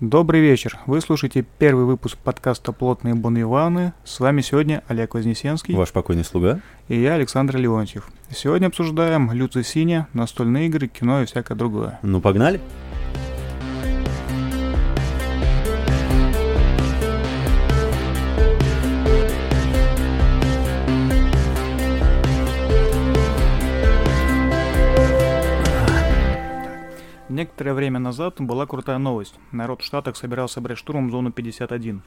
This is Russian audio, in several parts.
Добрый вечер. Вы слушаете первый выпуск подкаста «Плотные бонвиваны». С вами сегодня Олег Вознесенский. Ваш покойный слуга. И я, Александр Леонтьев. Сегодня обсуждаем Люци Синя, настольные игры, кино и всякое другое. Ну, погнали. Некоторое время назад была крутая новость. Народ в Штатах собирался брать штурмом зону 51.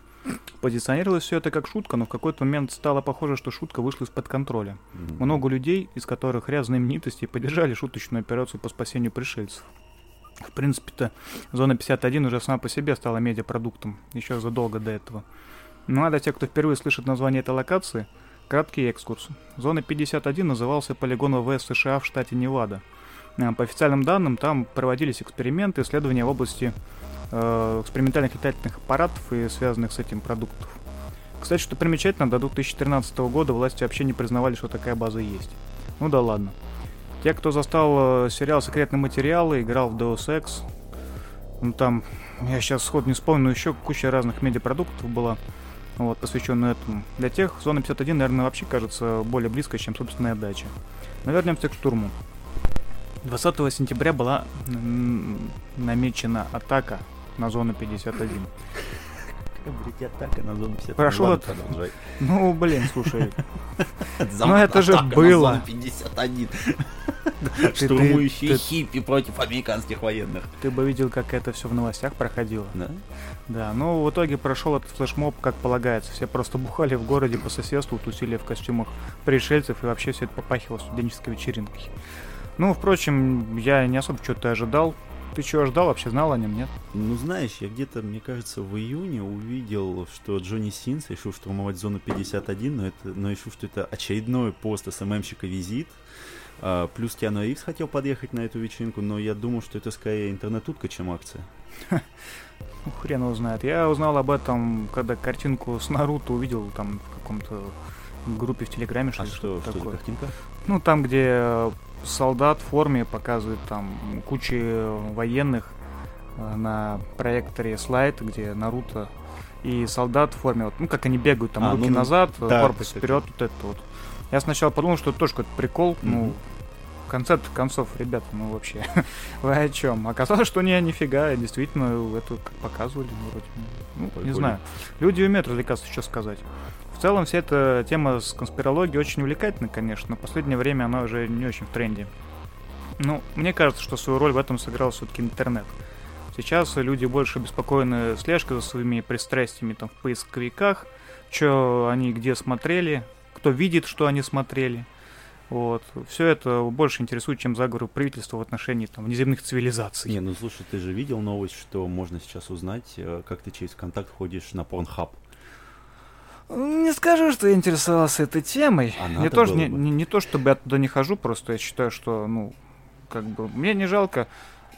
Позиционировалось все это как шутка, но в какой-то момент стало похоже, что шутка вышла из-под контроля. Mm-hmm. Много людей, из которых ряд знаменитостей, поддержали шуточную операцию по спасению пришельцев. В принципе-то зона 51 уже сама по себе стала медиапродуктом, еще задолго до этого. Ну а для тех, кто впервые слышит название этой локации, краткий экскурс. Зона 51 назывался полигон ВВС США в штате Невада – по официальным данным, там проводились эксперименты, исследования в области э, экспериментальных летательных аппаратов и связанных с этим продуктов. Кстати, что примечательно, до 2013 года власти вообще не признавали, что такая база есть. Ну да ладно. Те, кто застал э, сериал «Секретные материалы», играл в Deus Ex, ну там, я сейчас сход не вспомню, еще куча разных медиапродуктов была, вот, посвященная этому. Для тех зона 51, наверное, вообще кажется более близкой, чем собственная дача. Но вернемся к штурму. 20 сентября была намечена атака на зону 51. Блять, атака на зону 51. Прошел это... Ну, блин, слушай. Ну, это же было. 51. Штурмующие хиппи против американских военных. Ты бы видел, как это все в новостях проходило. Да? Да, ну в итоге прошел этот флешмоб, как полагается. Все просто бухали в городе по соседству, тусили в костюмах пришельцев, и вообще все это попахивало студенческой вечеринкой. Ну, впрочем, я не особо что-то ожидал. Ты чего ждал, вообще знал о нем, нет? Ну, знаешь, я где-то, мне кажется, в июне увидел, что Джонни Синс решил штурмовать зону 51, но, это, но решил, что это очередной пост СММщика визит. А, плюс Киану Ривз хотел подъехать на эту вечеринку, но я думал, что это скорее интернет-утка, чем акция. Ну, хрен его знает. Я узнал об этом, когда картинку с Наруто увидел там в каком-то группе в Телеграме, что, а что, что такое. картинка? Ну, там, где солдат в форме показывает там кучи военных э, на проекторе слайд, где Наруто и солдат в форме, вот, ну как они бегают, там а, руки ну, ну назад, да, корпус вперед, вот это вот. Я сначала подумал, что это тоже какой-то прикол, mm-hmm. ну, конце концов, ребята, ну вообще, вы о чем? Оказалось, что не, нифига, действительно, это как показывали, вроде, ну, не знаю. Люди умеют развлекаться, что сказать. В целом, вся эта тема с конспирологией очень увлекательна, конечно, но в последнее время она уже не очень в тренде. Ну, мне кажется, что свою роль в этом сыграл все-таки интернет. Сейчас люди больше беспокоены слежкой за своими пристрастиями там, в поисковиках, что они где смотрели, кто видит, что они смотрели. Вот. Все это больше интересует, чем заговоры правительства в отношении там, внеземных цивилизаций. Не, ну слушай, ты же видел новость, что можно сейчас узнать, э, как ты через контакт ходишь на Pornhub. Не скажу, что я интересовался этой темой. А не, то, не, не, не то, чтобы я туда не хожу, просто я считаю, что, ну, как бы, мне не жалко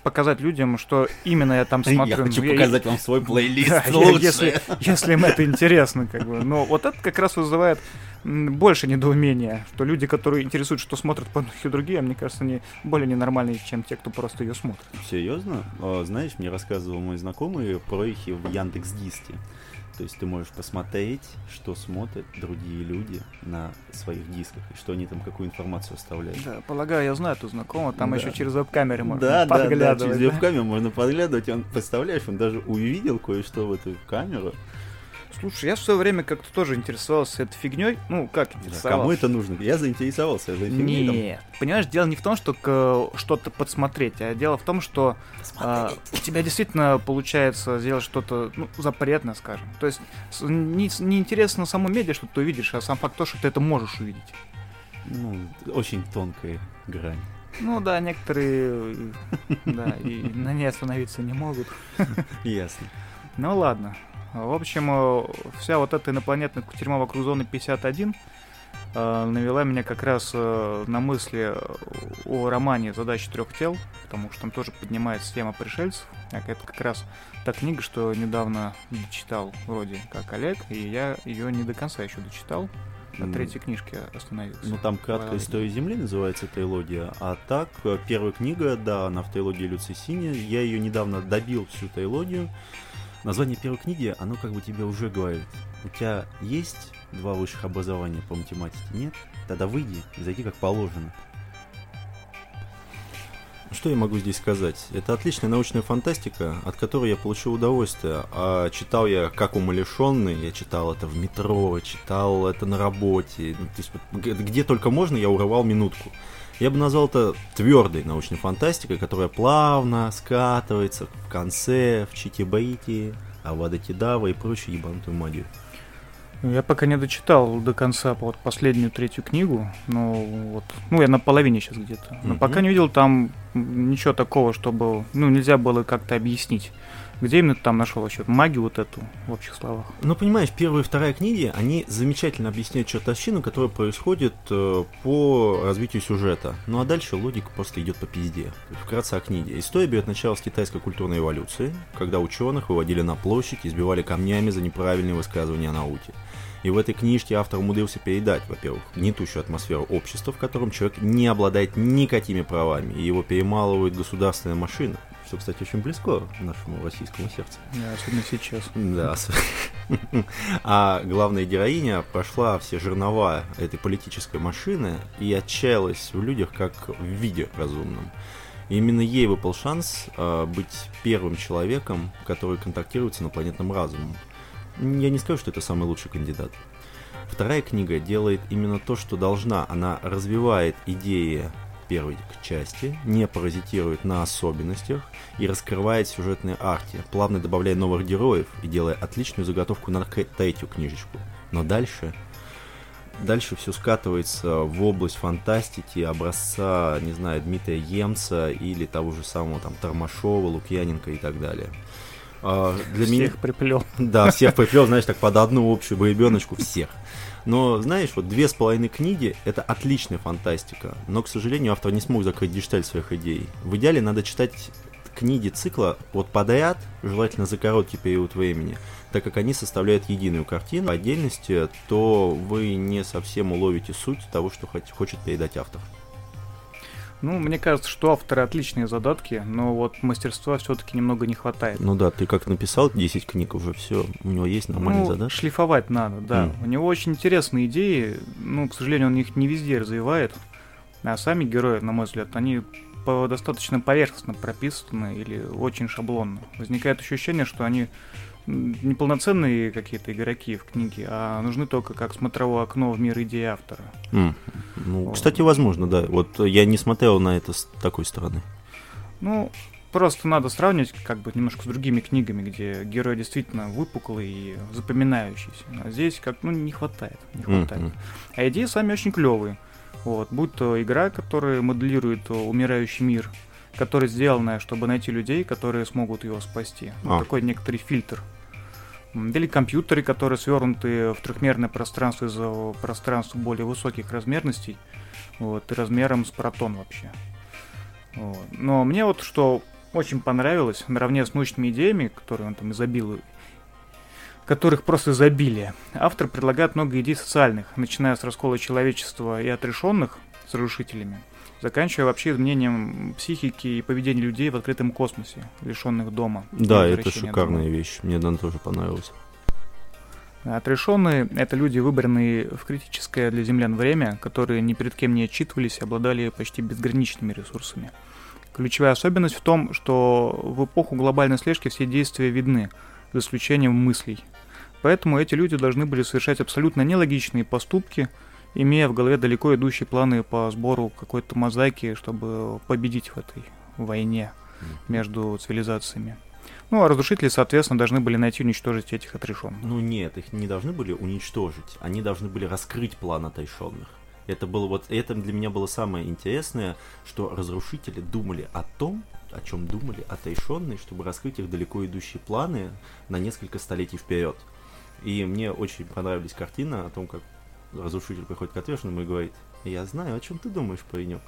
показать людям, что именно я там смотрю. Я хочу показать вам свой плейлист да, Если, если им это интересно, как бы. Но вот это как раз вызывает больше недоумения, что люди, которые интересуют, что смотрят порнухи другие, а мне кажется, они более ненормальные, чем те, кто просто ее смотрит. Серьезно? Знаешь, мне рассказывал мой знакомый про их в Яндекс Диске. То есть ты можешь посмотреть, что смотрят другие люди на своих дисках, и что они там, какую информацию оставляют. Да, полагаю, я знаю эту знакомого, там да. еще через веб-камеры можно да, подглядывать. Да, да, через веб-камеру можно подглядывать, он, представляешь, он даже увидел кое-что в эту камеру, Слушай, я в свое время как-то тоже интересовался этой фигней. Ну, как интересовался? Да, кому это нужно? Я заинтересовался этой фигней. Нет, понимаешь, дело не в том, что что-то подсмотреть, а дело в том, что а, у тебя действительно получается сделать что-то ну, запретное, скажем. То есть не, не интересно само медиа, что ты увидишь, а сам факт то, что ты это можешь увидеть. Ну, очень тонкая грань. Ну да, некоторые да, и на ней остановиться не могут. Ясно. Ну ладно, в общем, э, вся вот эта инопланетная кутерьма вокруг зоны 51 э, навела меня как раз э, на мысли о романе «Задачи трех тел», потому что там тоже поднимается тема пришельцев. Это как раз та книга, что недавно читал вроде как Олег, и я ее не до конца еще дочитал. На третьей книжке остановился. Ну, там «Краткая история Земли» называется трилогия, а так, первая книга, да, она в трилогии Люцисине. Я ее недавно добил всю трилогию. Название первой книги, оно как бы тебе уже говорит. У тебя есть два высших образования по математике? Нет? Тогда выйди и зайди как положено. Что я могу здесь сказать? Это отличная научная фантастика, от которой я получил удовольствие. А читал я как умалишенный, я читал это в метро, читал это на работе. Ну, то есть, где только можно, я урывал минутку. Я бы назвал это твердой научной фантастикой, которая плавно скатывается в конце, в Чити-Бейти, Авада Кедава и прочую ебанутую магию. Я пока не дочитал до конца вот последнюю третью книгу, но вот, ну я на половине сейчас где-то, но mm-hmm. пока не видел там ничего такого, чтобы, ну нельзя было как-то объяснить. Где именно ты там нашел вообще магию вот эту, в общих словах? Ну, понимаешь, первая и вторая книги, они замечательно объясняют чертовщину, которая происходит э, по развитию сюжета. Ну, а дальше логика просто идет по пизде. Вкратце о книге. История берет начало с китайской культурной эволюции, когда ученых выводили на площадь и избивали камнями за неправильные высказывания о науке. И в этой книжке автор умудрился передать, во-первых, гнетущую атмосферу общества, в котором человек не обладает никакими правами, и его перемалывает государственная машина, что, кстати, очень близко нашему российскому сердцу. Да, особенно сейчас. Да. А главная героиня прошла все жернова этой политической машины и отчаялась в людях как в виде разумном. И именно ей выпал шанс э, быть первым человеком, который контактирует с инопланетным разумом. Я не скажу, что это самый лучший кандидат. Вторая книга делает именно то, что должна. Она развивает идеи первой части, не паразитирует на особенностях и раскрывает сюжетные арки, плавно добавляя новых героев и делая отличную заготовку на третью книжечку. Но дальше дальше все скатывается в область фантастики образца, не знаю, Дмитрия Емца или того же самого там Тормашова, Лукьяненко и так далее. А, для всех меня... приплел. Да, всех приплел, знаешь, так под одну общую боебеночку всех. Но, знаешь, вот две с половиной книги — это отличная фантастика. Но, к сожалению, автор не смог закрыть гешталь своих идей. В идеале надо читать книги цикла вот подряд, желательно за короткий период времени, так как они составляют единую картину. По отдельности, то вы не совсем уловите суть того, что хочет передать автор. Ну, мне кажется, что авторы отличные задатки, но вот мастерства все-таки немного не хватает. Ну да, ты как написал 10 книг уже, все, у него есть нормальные ну, задатки. шлифовать надо, да. Mm. У него очень интересные идеи, ну, к сожалению, он их не везде развивает. А сами герои, на мой взгляд, они по достаточно поверхностно прописаны или очень шаблонно. Возникает ощущение, что они неполноценные какие-то игроки в книге, а нужны только как смотровое окно в мир идеи автора. Mm. Ну, вот. Кстати, возможно, да. Вот я не смотрел на это с такой стороны. Ну, просто надо сравнивать как бы немножко с другими книгами, где герой действительно выпуклый и запоминающийся. А здесь как ну не хватает, не хватает. Mm-hmm. А идеи сами очень клевые. Вот, будь то игра, которая моделирует умирающий мир, которая сделана, чтобы найти людей, которые смогут его спасти. А. такой некоторый фильтр. Или компьютеры, которые свернуты в трехмерное пространство из-за пространства более высоких размерностей, вот, и размером с протон вообще. Вот. Но мне вот что очень понравилось, наравне с научными идеями, которые он там изобилует, которых просто изобилие, автор предлагает много идей социальных, начиная с раскола человечества и отрешенных с разрушителями, заканчивая вообще изменением психики и поведения людей в открытом космосе, лишенных дома. Да, это шикарная дома. вещь. Мне она тоже понравилась. Отрешенные — это люди, выбранные в критическое для землян время, которые ни перед кем не отчитывались и обладали почти безграничными ресурсами. Ключевая особенность в том, что в эпоху глобальной слежки все действия видны, за исключением мыслей. Поэтому эти люди должны были совершать абсолютно нелогичные поступки — имея в голове далеко идущие планы по сбору какой-то мозаики, чтобы победить в этой войне между цивилизациями. Ну, а разрушители, соответственно, должны были найти и уничтожить этих отрешенных. Ну нет, их не должны были уничтожить. Они должны были раскрыть план отрешенных. Это было вот, это для меня было самое интересное, что разрушители думали о том, о чем думали отрешенные, чтобы раскрыть их далеко идущие планы на несколько столетий вперед. И мне очень понравились картины о том, как разрушитель приходит к ответственному и говорит, я знаю, о чем ты думаешь, паренек.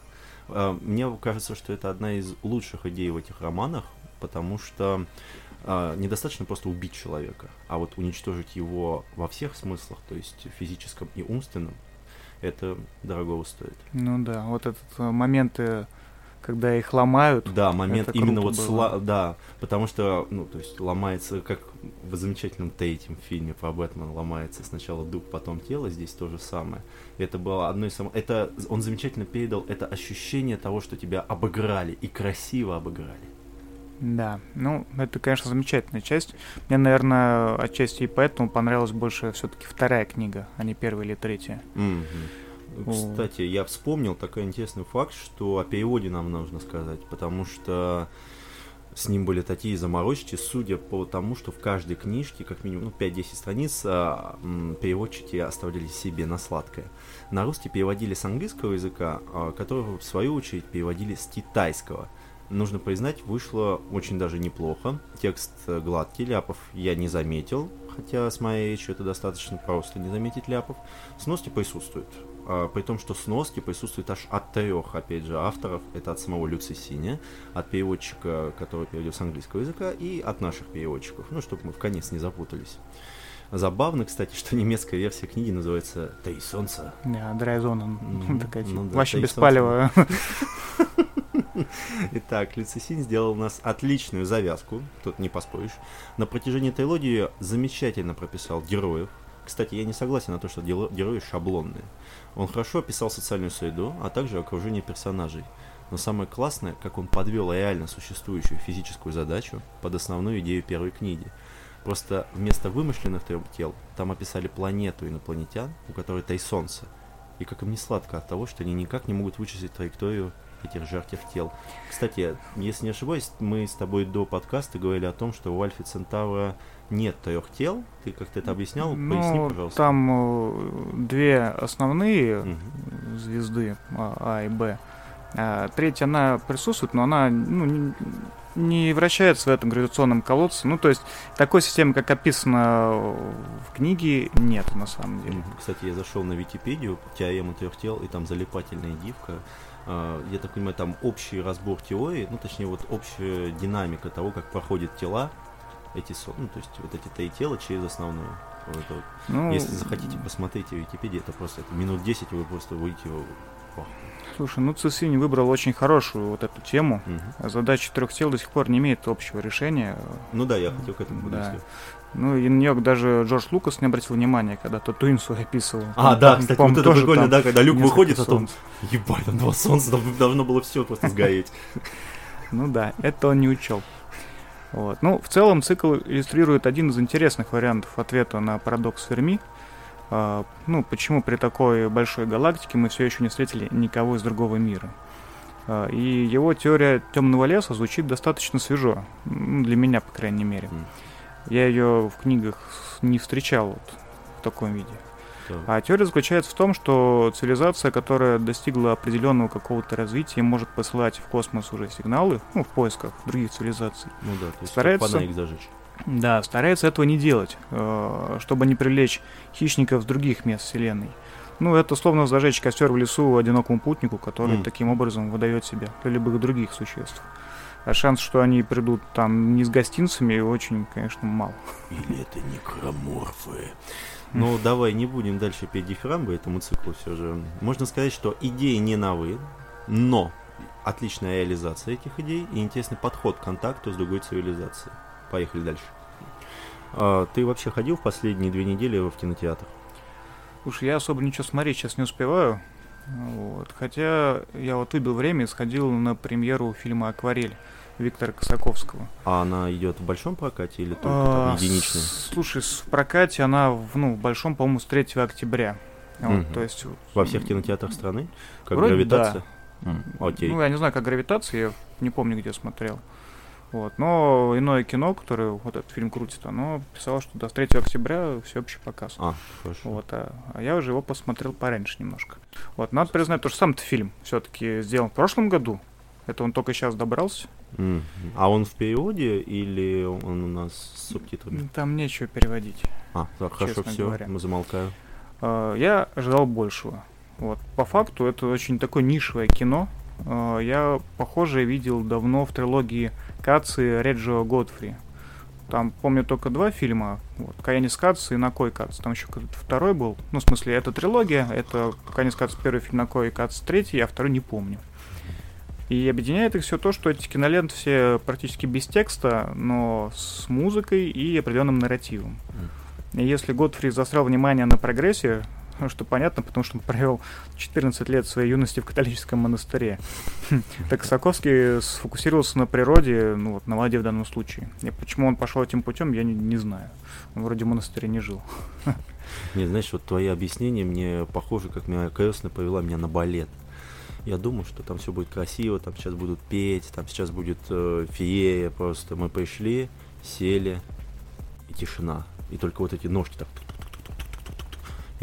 А, мне кажется, что это одна из лучших идей в этих романах, потому что а, недостаточно просто убить человека, а вот уничтожить его во всех смыслах, то есть физическом и умственном, это дорого стоит. Ну да, вот этот э, момент когда их ломают. Да, момент именно вот сла- да, потому что, ну, то есть ломается, как в замечательном третьем фильме про Бэтмена ломается сначала дух, потом тело, здесь то же самое. Это было одно из самых... Это, он замечательно передал это ощущение того, что тебя обыграли, и красиво обыграли. Да, ну, это, конечно, замечательная часть. Мне, наверное, отчасти и поэтому понравилась больше все-таки вторая книга, а не первая или третья. Мгм. Кстати, я вспомнил такой интересный факт, что о переводе нам нужно сказать, потому что с ним были такие заморочки, судя по тому, что в каждой книжке, как минимум ну, 5-10 страниц, а, переводчики оставляли себе на сладкое. На русский переводили с английского языка, а, которого, в свою очередь, переводили с китайского. Нужно признать, вышло очень даже неплохо. Текст э, гладкий, ляпов я не заметил, хотя с моей речью это достаточно просто не заметить ляпов. Сноски присутствуют. А, При том, что сноски присутствуют аж от трех, опять же, авторов. Это от самого Люци Синя, от переводчика, который переводил с английского языка, и от наших переводчиков. Ну, чтобы мы в конец не запутались. Забавно, кстати, что немецкая версия книги называется «Три солнца». Да, Ну, такая, ну да, вообще Тайсон. беспалевая. Итак, Люцисин сделал у нас отличную завязку, тут не поспоришь. На протяжении трилогии замечательно прописал героев. Кстати, я не согласен на то, что герои шаблонные. Он хорошо описал социальную среду, а также окружение персонажей. Но самое классное, как он подвел реально существующую физическую задачу под основную идею первой книги. Просто вместо вымышленных трёх тел там описали планету инопланетян, у которой три солнца. И как им не сладко от того, что они никак не могут вычислить траекторию этих жарких тел. Кстати, если не ошибаюсь, мы с тобой до подкаста говорили о том, что у Альфа Центавра нет трех тел. Ты как-то это объяснял? Поясни, Ну, пожалуйста. там э, две основные Мгм. звезды А, А и Б. А третья, она присутствует, но она ну, не, не вращается в этом гравитационном колодце. Ну, то есть, такой системы, как описано в книге, нет на самом деле. Кстати, я зашел на Википедию, теорему трех тел, и там залипательная дивка. А, Я так понимаю, там общий разбор теории, ну, точнее, вот общая динамика того, как проходят тела, эти, ну, то есть, вот эти три тела через основную. Вот вот. Ну, Если захотите, посмотрите в Википедии, это просто это минут 10, и вы просто выйдете Ох. Слушай, ну Цесини выбрал очень хорошую вот эту тему. Мгм. Задача трех тел до сих пор не имеет общего решения. Ну да, я хотел к этому Да. Ну, и на нее даже Джордж Лукас не обратил внимания, когда Татуинсу описывал. А, да, пом- кстати, вот это тоже прикольно, да, когда люк выходит, а там, ебать, там два солнца, там должно было все просто сгореть. Ну да, это он не учел. Вот. Ну, в целом цикл иллюстрирует один из интересных вариантов ответа на парадокс Ферми. А, ну, почему при такой большой галактике мы все еще не встретили никого из другого мира. А, и его теория темного леса звучит достаточно свежо. Для меня, по крайней мере. Мгм. Я ее в книгах не встречал вот в таком виде. Так. А теория заключается в том, что цивилизация, которая достигла определенного какого-то развития, может посылать в космос уже сигналы, ну, в поисках других цивилизаций. Ну да, то есть Старается- фонарик зажечь. Да, старается этого не делать, э, чтобы не привлечь хищников с других мест Вселенной. Ну, это словно зажечь костер в лесу одинокому путнику, который Мгм. таким образом выдает себя для любых других существ. А шанс, что они придут там не с гостинцами, очень, конечно, мал. Или это некроморфы? Ну, давай не будем дальше петь дифирамбы этому циклу все же. Можно сказать, что идеи не новые, но отличная реализация этих идей и интересный подход к контакту с другой цивилизацией. Поехали дальше. А, ты вообще ходил в последние две недели в кинотеатр? Уж я особо ничего смотреть сейчас не успеваю. Вот. Хотя я вот выбил время и сходил на премьеру фильма «Акварель» Виктора Косаковского. А она идет в большом прокате или только А, там единичная? Слушай, в прокате она в, ну, в большом, по-моему, с 3 октября. Вот, Мгм. то есть, Во всех кинотеатрах страны? Как Вроде гравитация? М, Окей. Ну, я не знаю, как гравитация, я не помню, где смотрел. Вот. Но иное кино, которое вот этот фильм крутит, оно писало, что до 3 октября всеобщий показ. А, хорошо. Вот, а, а я уже его посмотрел пораньше немножко. Вот, надо признать, то, что сам-то фильм все-таки сделан в прошлом году. Это он только сейчас добрался. Мгм. А он в переводе или он у нас с субтитрами? Там нечего переводить. А, так, хорошо, все, говоря. мы замолкаю. А, Я ожидал большего. Вот. По факту это очень такое нишевое кино. А, Я похожее видел давно в трилогии Каци Реджио Годфри. Там, помню, только два фильма. Вот, Каянис Кац и Накой Кац. Там еще какой-то второй был. Ну, в смысле, это трилогия. Это Каянис Кац первый фильм, Накой Кац третий, а второй не помню. И объединяет их все то, что эти киноленты все практически без текста, но с музыкой и определенным нарративом. И если Годфри засрал внимание на прогрессе, что понятно, потому что он провел 14 лет своей юности в католическом монастыре. Так Соколский сфокусировался на природе, ну вот на воде в данном случае. И почему он пошел этим путем, я не, не знаю. Он вроде в монастыре не жил. Не, знаешь, вот твои объяснения мне похоже, как меня крестная повела меня на балет. Я думаю, что там все будет красиво, там сейчас будут петь, там сейчас будет э, феерия просто. Мы пришли, сели, и тишина. И только вот эти ножки так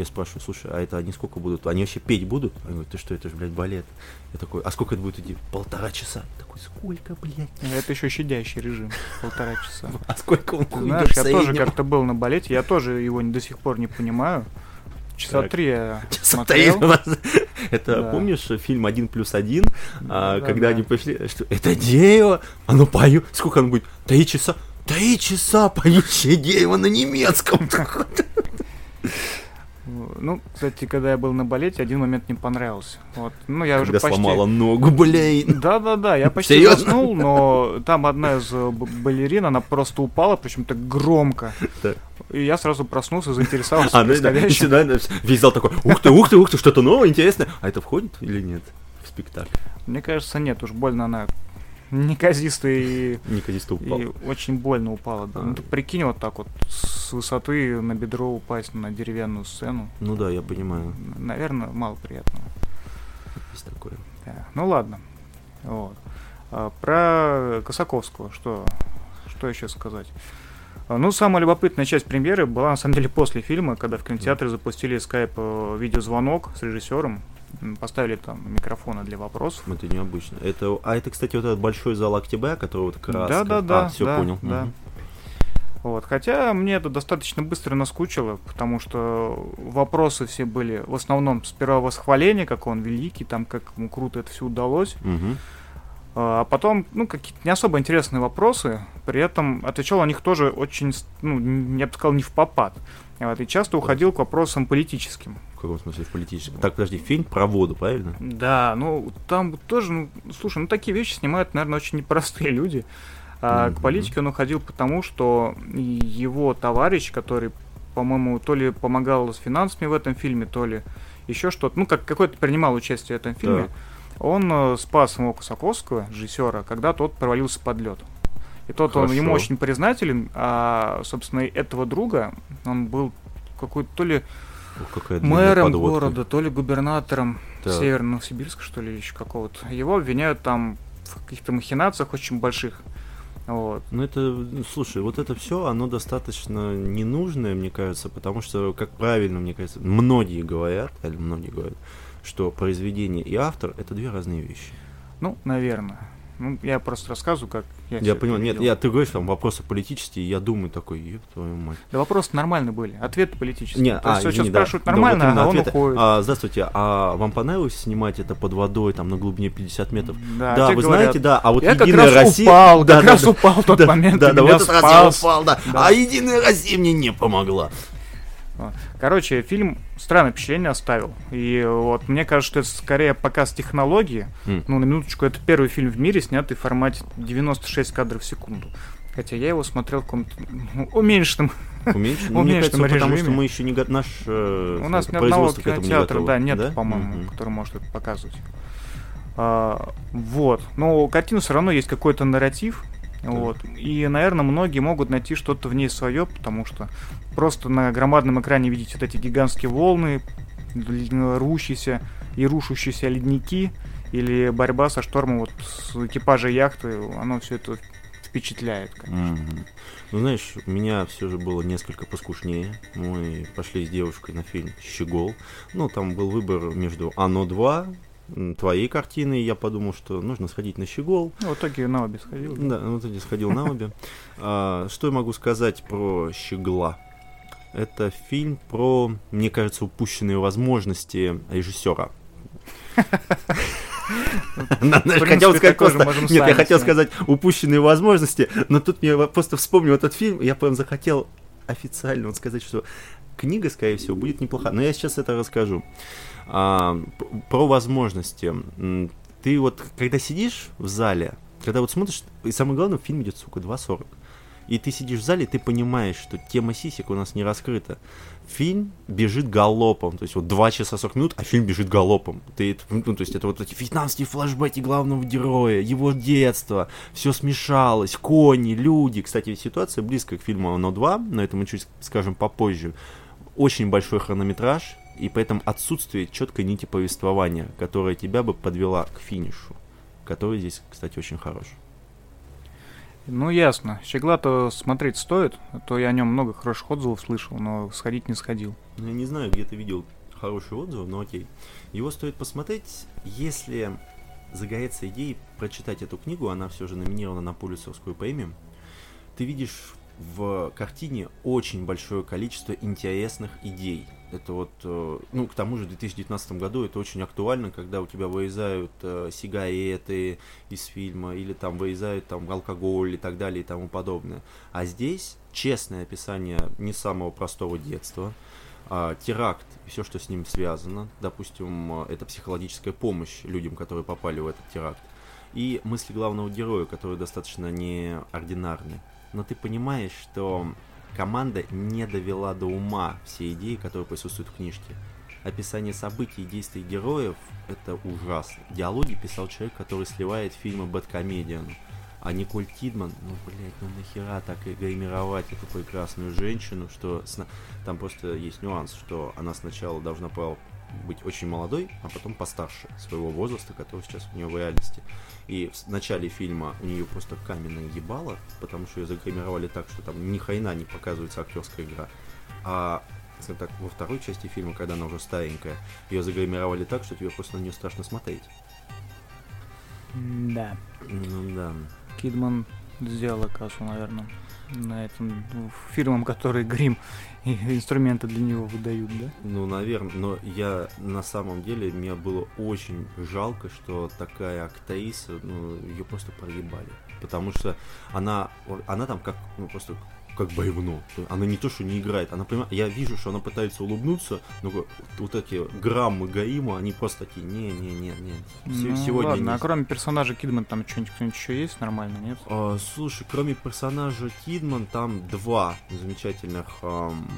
я спрашиваю, слушай, а это они сколько будут? Они вообще петь будут? Они говорят, ты что, это же, блядь, балет. Я такой, а сколько это будет идти? Полтора часа. Я такой, сколько, блядь? Это еще щадящий режим, полтора часа. А сколько он Знаешь, я тоже как-то был на балете, я тоже его до сих пор не понимаю. Часа три я смотрел. Это помнишь фильм «Один плюс один», а, когда они пошли, что это дерево, оно поет, сколько оно будет? Три часа? Три часа поющее дерево на немецком. Ну, кстати, когда я был на балете, один момент не понравился. Вот. Ну, я когда уже почти... сломала ногу, блин. Да-да-да, я почти Серьезно? заснул, но там одна из э, балерин, она просто упала, причем так громко. Да. И я сразу проснулся, заинтересовался а, происходящим. Да, да, весь зал такой, ух ты, ух ты, ух ты, что-то новое, интересное. А это входит или нет в спектакль? Мне кажется, нет, уж больно она неказисто и... Неказисто упал. И очень больно упала, да. А. Ну, ты прикинь, вот так вот с высоты на бедро упасть на деревянную сцену. Ну да, я понимаю. Наверное, мало приятного. Есть такое. Да. Ну ладно. Вот. А, про Косаковского, что, что еще сказать? А, ну, самая любопытная часть премьеры была, на самом деле, после фильма, когда в кинотеатре запустили скайп э, с режиссером, поставили там микрофоны для вопросов. Это необычно. Это, а это, кстати, вот этот большой зал октября, который вот краска. Да, да, да. А, все да, понял. Да. Угу. Вот. Хотя мне это достаточно быстро наскучило, потому что вопросы все были в основном сперва восхваление, как он великий, там как ему круто это все удалось. Угу. А потом, ну, какие-то не особо интересные вопросы, при этом отвечал на них тоже очень, ну, я бы сказал, не в попад. Вот, и часто уходил к вопросам политическим. В каком смысле в политическом? Так, подожди, фильм про воду, правильно? Да, ну там тоже, ну, слушай, ну такие вещи снимают, наверное, очень непростые люди. А mm-hmm. к политике он уходил потому, что его товарищ, который, по-моему, то ли помогал с финансами в этом фильме, то ли еще что-то, ну, как какой-то принимал участие в этом фильме, да. Он э, спас самого Косаковского, режиссера, когда тот провалился под лед. И тот, Хорошо. он ему очень признателен, а, собственно, этого друга, он был какой-то то ли Какая мэром города, то ли губернатором да. Северно-Сибирска, что ли, еще какого-то. Его обвиняют там в каких-то махинациях очень больших. Вот. Ну это, слушай, вот это все, оно достаточно ненужное, мне кажется, потому что, как правильно, мне кажется, многие говорят, или многие говорят, что произведение и автор это две разные вещи. Ну, наверное. Ну, я просто рассказываю, как я Я понимаю, нет, я, ты говоришь, там вопросы политические, я думаю такой, еб твою мать. Да вопросы нормальные были, ответы политические. Нет, То а, есть, извини, да. спрашивают нормально, вот а он ответы. уходит. А, здравствуйте, а вам понравилось снимать это под водой, там, на глубине 50 метров? Да, да вы говорят, знаете, да, а вот я Единая как раз Россия... упал, да, как да, раз да, упал в тот да, момент, да, да, вот этот раз я упал, да. да. А Единая Россия мне не помогла. Короче, фильм странное впечатление оставил. И вот мне кажется, что это скорее показ технологии. Mm. Ну, на минуточку, это первый фильм в мире, снятый в формате 96 кадров в секунду. Хотя я его смотрел в каком-то ну, уменьшенном, уменьшенном, уменьшенном режиме. Потому что мы еще не наш э, У нас ни одного кинотеатра, да, нет, да? по-моему, mm-hmm. который может это показывать. А, вот. Но у картины все равно есть какой-то нарратив. Вот. И, наверное, многие могут найти что-то в ней свое, потому что просто на громадном экране видеть вот эти гигантские волны, рущиеся и рушащиеся ледники, или борьба со штормом вот с экипажа яхты, оно все это впечатляет, конечно. Mm-hmm. Ну, знаешь, у меня все же было несколько поскушнее. Мы пошли с девушкой на фильм «Щегол». Ну, там был выбор между «Оно 2», твоей картины, я подумал, что нужно сходить на Щегол. Ну, в итоге на обе сходил. Да, в итоге сходил на обе. А, что я могу сказать про Щегла? Это фильм про, мне кажется, упущенные возможности режиссера. Хотел сказать просто... Нет, я хотел сказать упущенные возможности, но тут мне просто вспомнил этот фильм, я прям захотел официально вот сказать, что книга, скорее всего, будет неплоха. Но я сейчас это расскажу. А, про возможности. ты вот, когда сидишь в зале, когда вот смотришь, и самое главное, фильм идет, сука, 2.40. И ты сидишь в зале, ты понимаешь, что тема сисек у нас не раскрыта. Фильм бежит галопом, то есть вот 2 часа 40 минут, а фильм бежит галопом. Ты, ну, то есть это вот эти вьетнамские флешбеки главного героя, его детство, все смешалось, кони, люди. Кстати, ситуация близкая к фильму «Оно 2», но это мы чуть скажем попозже. Очень большой хронометраж, и поэтому отсутствие четкой нити повествования, которая тебя бы подвела к финишу, который здесь, кстати, очень хорош. Ну, ясно. Щегла-то смотреть стоит, а то я о нем много хороших отзывов слышал, но сходить не сходил. Ну, я не знаю, где ты видел хорошие отзывы, но окей. Его стоит посмотреть, если загорится идеей прочитать эту книгу, она все же номинирована на Пулицерскую премию. Ты видишь в картине очень большое количество интересных идей. Это вот, э, ну, к тому же в 2019 году это очень актуально, когда у тебя вырезают э, сигареты из фильма, или там вырезают там алкоголь и так далее и тому подобное. А здесь честное описание не самого простого детства, а, теракт и все, что с ним связано. Допустим, это психологическая помощь людям, которые попали в этот теракт. И мысли главного героя, которые достаточно неординарны но ты понимаешь, что команда не довела до ума все идеи, которые присутствуют в книжке. Описание событий и действий героев — это ужасно. Диалоги писал человек, который сливает фильмы Бэткомедиан. А Николь Кидман, ну, блядь, ну нахера так и гримировать эту прекрасную женщину, что сна... там просто есть нюанс, что она сначала должна быть очень молодой, а потом постарше своего возраста, который сейчас у нее в реальности. И в начале фильма у нее просто каменное ебало, потому что ее загримировали так, что там ни хрена не показывается актерская игра. А скажем так, во второй части фильма, когда она уже старенькая, ее загримировали так, что тебе просто на нее страшно смотреть. Да. Ну да. Кидман сделала кассу, наверное, на этом фирмам, которые грим и инструменты для него выдают, да? Ну, наверное, но я на самом деле, мне было очень жалко, что такая актриса, ну, ее просто проебали. Потому что она, она там как, ну, просто как бревно. Она не то, что не играет, она понимает, я вижу, что она пытается улыбнуться, но вот эти граммы Гаима, они просто такие, не-не-не-не. Ну, Сегодня ладно, не... а кроме персонажа Кидман там что-нибудь кто-нибудь еще есть нормально, нет? А, слушай, кроме персонажа Кидман, там два замечательных эм,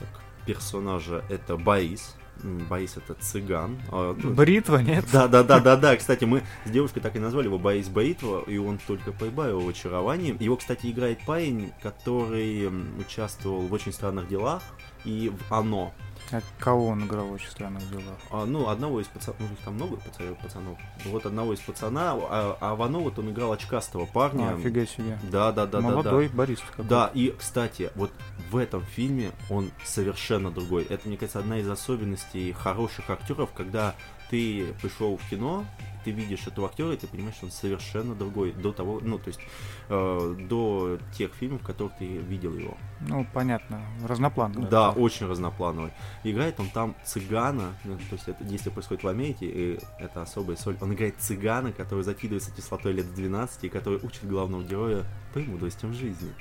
так, персонажа. Это Борис, Борис это цыган. А, ну, Бритва, нет? Да, да, да, да, да. Кстати, мы с девушкой так и назвали его Борис Бритва, и он только прибавил в очаровании. Его, кстати, играет парень, который участвовал в очень странных делах и в Оно. А кого он играл очень странных делах? А, ну, одного из пацанов, ну, их там много пацанов. Вот одного из пацана, а, а в Оно вот он играл очкастого парня. А, офига себе. Да, да, да, Молодой да, да. Борис какой. Да, и, кстати, вот в этом фильме он совершенно другой. Это, мне кажется, одна из особенностей хороших актеров, когда ты пришел в кино, ты видишь этого актера, и ты понимаешь, что он совершенно другой до того, ну, то есть э, до тех фильмов, в которых ты видел его. Ну, понятно, разноплановый. Да, актер. очень разноплановый. Играет он там цыгана, ну, то есть это действие происходит в Америке, и это особая соль. Он играет цыгана, который закидывается кислотой лет 12, и который учит главного героя премудростям жизни.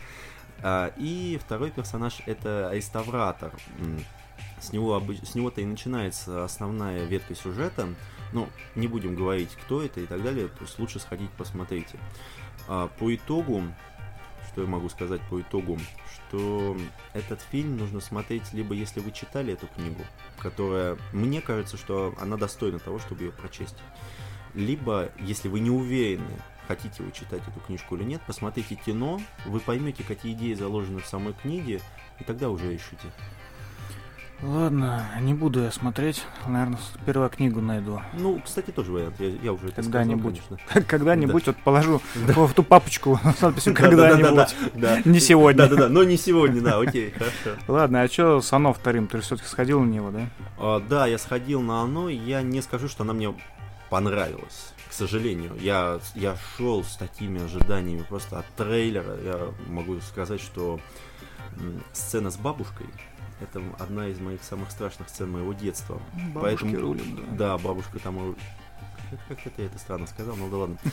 А, и второй персонаж это реставратор. С него, с него-то и начинается основная ветка сюжета. Ну, не будем говорить, кто это и так далее, то есть лучше сходить посмотрите. А, по итогу, что я могу сказать по итогу, что этот фильм нужно смотреть либо если вы читали эту книгу, которая, мне кажется, что она достойна того, чтобы ее прочесть. Либо, если вы не уверены, хотите вы читать эту книжку или нет, посмотрите кино, вы поймете, какие идеи заложены в самой книге, и тогда уже решите. Ладно, не буду я смотреть. Наверное, сперва книгу найду. Ну, кстати, тоже вариант. Я, я уже это Когда-нибудь. Когда-нибудь вот положу в ту папочку с надписью «Когда-нибудь». Да. Не сегодня. Да-да-да, но не сегодня, да, окей, хорошо. Ладно, а что с Оно вторым? Ты все-таки сходил на него, да? А, да, я сходил на Оно, я не скажу, что она мне понравилась. К сожалению, я, я шел с такими ожиданиями просто от трейлера. Я могу сказать, что сцена с бабушкой это одна из моих самых страшных сцен моего детства. Бабушки Поэтому, рулят, да. Да, бабушка там как это я это странно сказал, ну да ладно.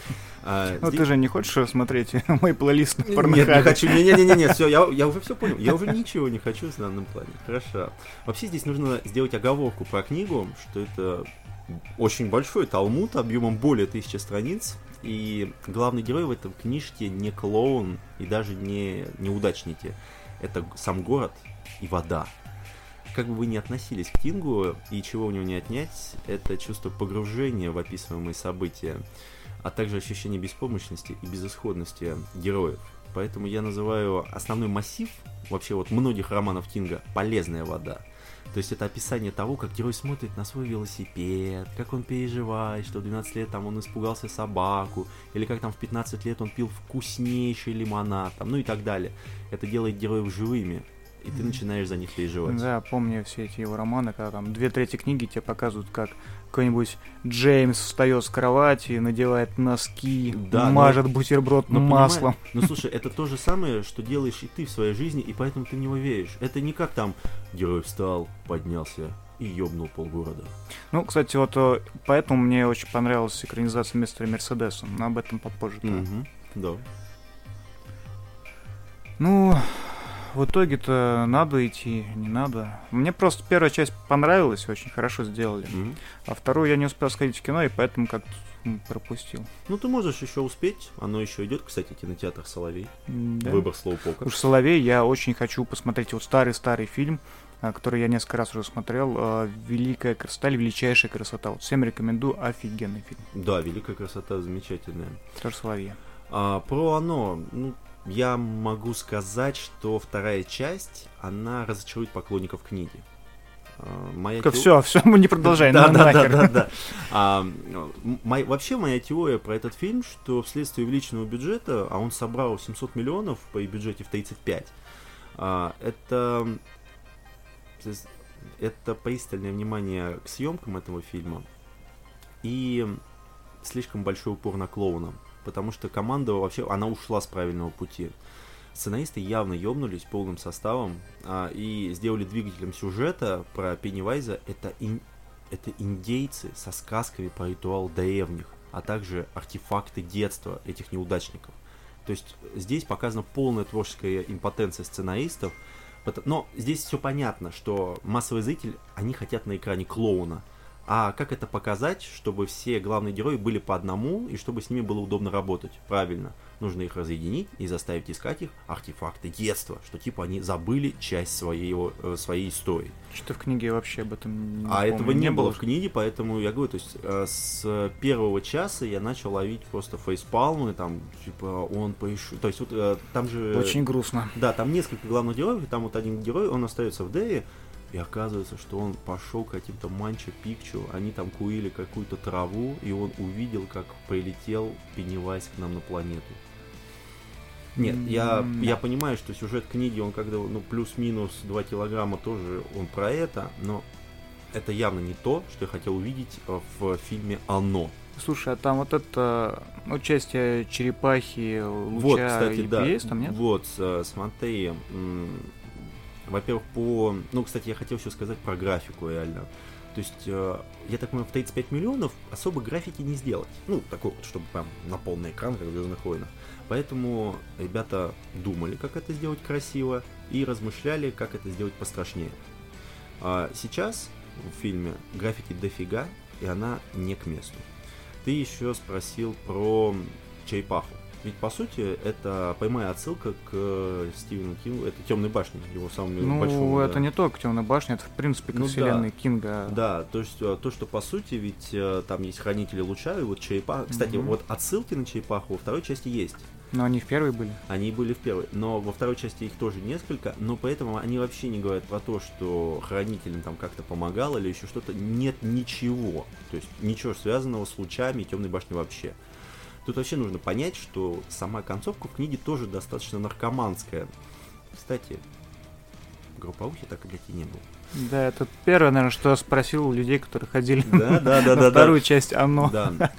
А, ну здесь... ты же не хочешь смотреть мой плейлист на Нет, не хочу. Не-не-не, все, я, я уже все понял. Я уже ничего не хочу в данном плане. Хорошо. Вообще здесь нужно сделать оговорку про книгу, что это очень большой талмуд объемом более тысячи страниц. И главный герой в этом книжке не клоун и даже не неудачники. Это сам город и вода. Как бы вы ни относились к Кингу, и чего у него не отнять, это чувство погружения в описываемые события, а также ощущение беспомощности и безысходности героев. Поэтому я называю основной массив вообще вот многих романов Кинга «Полезная вода». То есть это описание того, как герой смотрит на свой велосипед, как он переживает, что в 12 лет там он испугался собаку, или как там в 15 лет он пил вкуснейший лимонад, там, ну и так далее. Это делает героев живыми, и ты начинаешь за них переживать. Да, помню все эти его романы, когда там две трети книги тебе показывают, как какой-нибудь Джеймс встает с кровати, надевает носки, Да, мажет бутерброд Но маслом. понимаешь, Ну слушай, это то же самое, что делаешь и ты в своей жизни, и поэтому ты в него веришь. Это не как там герой встал, поднялся и ёбнул полгорода. Ну, кстати, вот э, поэтому мне очень понравилась экранизация мистера Мерседеса, но об этом попозже. Мгм, Да. Ну, в итоге-то надо идти, не надо. Мне просто первая часть понравилась, очень хорошо сделали. Мгм. А вторую я не успел сходить в кино, и поэтому как-то м, пропустил. Ну ты можешь еще успеть, оно еще идет, кстати, кинотеатр Соловей. Да. Выбор слоупока. Уж Соловей я очень хочу посмотреть вот старый-старый фильм, а, который я несколько раз уже смотрел. а, Великая красота или величайшая красота. Вот всем рекомендую, офигенный фильм. Да, великая красота, замечательная. Тоже Соловей. А, про оно, ну, я могу сказать, что вторая часть, она разочарует поклонников книги. А, моя те- Все, все, мы не продолжаем. Да, да, да, да, да. А, мой- вообще моя теория про этот фильм, что вследствие увеличенного бюджета, а он собрал 700 миллионов при бюджете в 35, а, это это пристальное внимание к съемкам этого фильма и слишком большой упор на клоуна, потому что команда вообще, она ушла с правильного пути. Сценаристы явно ёбнулись полным составом а, и сделали двигателем сюжета про Пеннивайза это, ин- это индейцы со сказками про ритуал древних, а также артефакты детства этих неудачников. То есть здесь показана полная творческая импотенция сценаристов, но здесь все понятно, что массовый зритель, они хотят на экране клоуна. А как это показать, чтобы все главные герои были по одному и чтобы с ними было удобно работать? Правильно. Нужно их разъединить и заставить искать их артефакты детства, что типа они забыли часть своего, э, своей истории. Что-то в книге вообще об этом не А помню. этого не, было в книге, поэтому я говорю, то есть э, с первого часа я начал ловить просто фейспалмы, там, типа, он поищу. То есть вот э, там же... Очень грустно. Да, там несколько главных героев, и там вот один герой, он остается в Дерри, и оказывается, что он пошел к каким-то манчо пикчу, они там курили какую-то траву, и он увидел, как прилетел Пеннивайз к нам на планету. Нет, я, я понимаю, что сюжет книги, он когда, ну, плюс-минус 2 килограмма тоже он про это, но это явно не то, что я хотел увидеть э, в фильме «Оно». Слушай, а там вот это участие черепахи, луча Вот, кстати, и да. есть там, нет? Вот, э, смотри. Во-первых, по... Ну, кстати, я хотел еще сказать про графику, реально. То есть, э, я так понимаю, в 35 миллионов особо графики не сделать. Ну, такой вот, чтобы прям на полный экран, как в «Звездных войнах». Поэтому ребята думали, как это сделать красиво, и размышляли, как это сделать пострашнее. А сейчас в фильме графики дофига, и она не к месту. Ты еще спросил про черепаху. Ведь по сути это прямая отсылка к э, Стивену Кингу, это Темной башни, его самому Ну, большому. это да. не только Темная башня, это в принципе как Ну да. вселенная Кинга. Да, то есть э, то, что по сути, ведь э, там есть хранители луча, и вот черепаха. Кстати, Мгм. вот отсылки на черепаху во второй части есть. Но они в первой были. Они были в первой, но во второй части их тоже несколько, но поэтому они вообще не говорят про то, что хранителям там как-то помогал или еще что-то. Нет ничего. То есть ничего связанного с лучами и темной башней вообще. Тут вообще нужно понять, что сама концовка в книге тоже достаточно наркоманская. Кстати, групповухи так и блядь, и не было. Да, это первое, наверное, что я спросил у людей, которые ходили Да, да, да, на да, да. вторую часть «Оно». Да.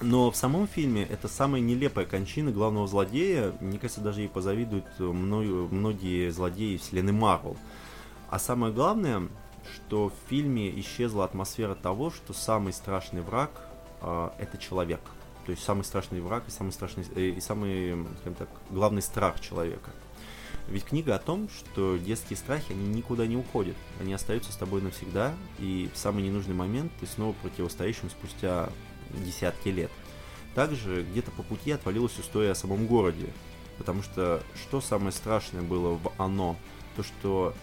Но в самом фильме это самая нелепая кончина главного злодея. Мне кажется, даже ей позавидуют мною- многие злодеи вселенной Марвел. А самое главное, что в фильме исчезла атмосфера того, что самый страшный враг а, это человек. То есть самый страшный враг и самый страшный э, и самый, скажем так, главный страх человека. Ведь книга о том, что детские страхи, они никуда не уходят. Они остаются с тобой навсегда, и в самый ненужный момент ты снова противостоишь им спустя десятки лет. Также где-то по пути отвалилась история о самом городе. Потому что что самое страшное было в «Оно»? То, что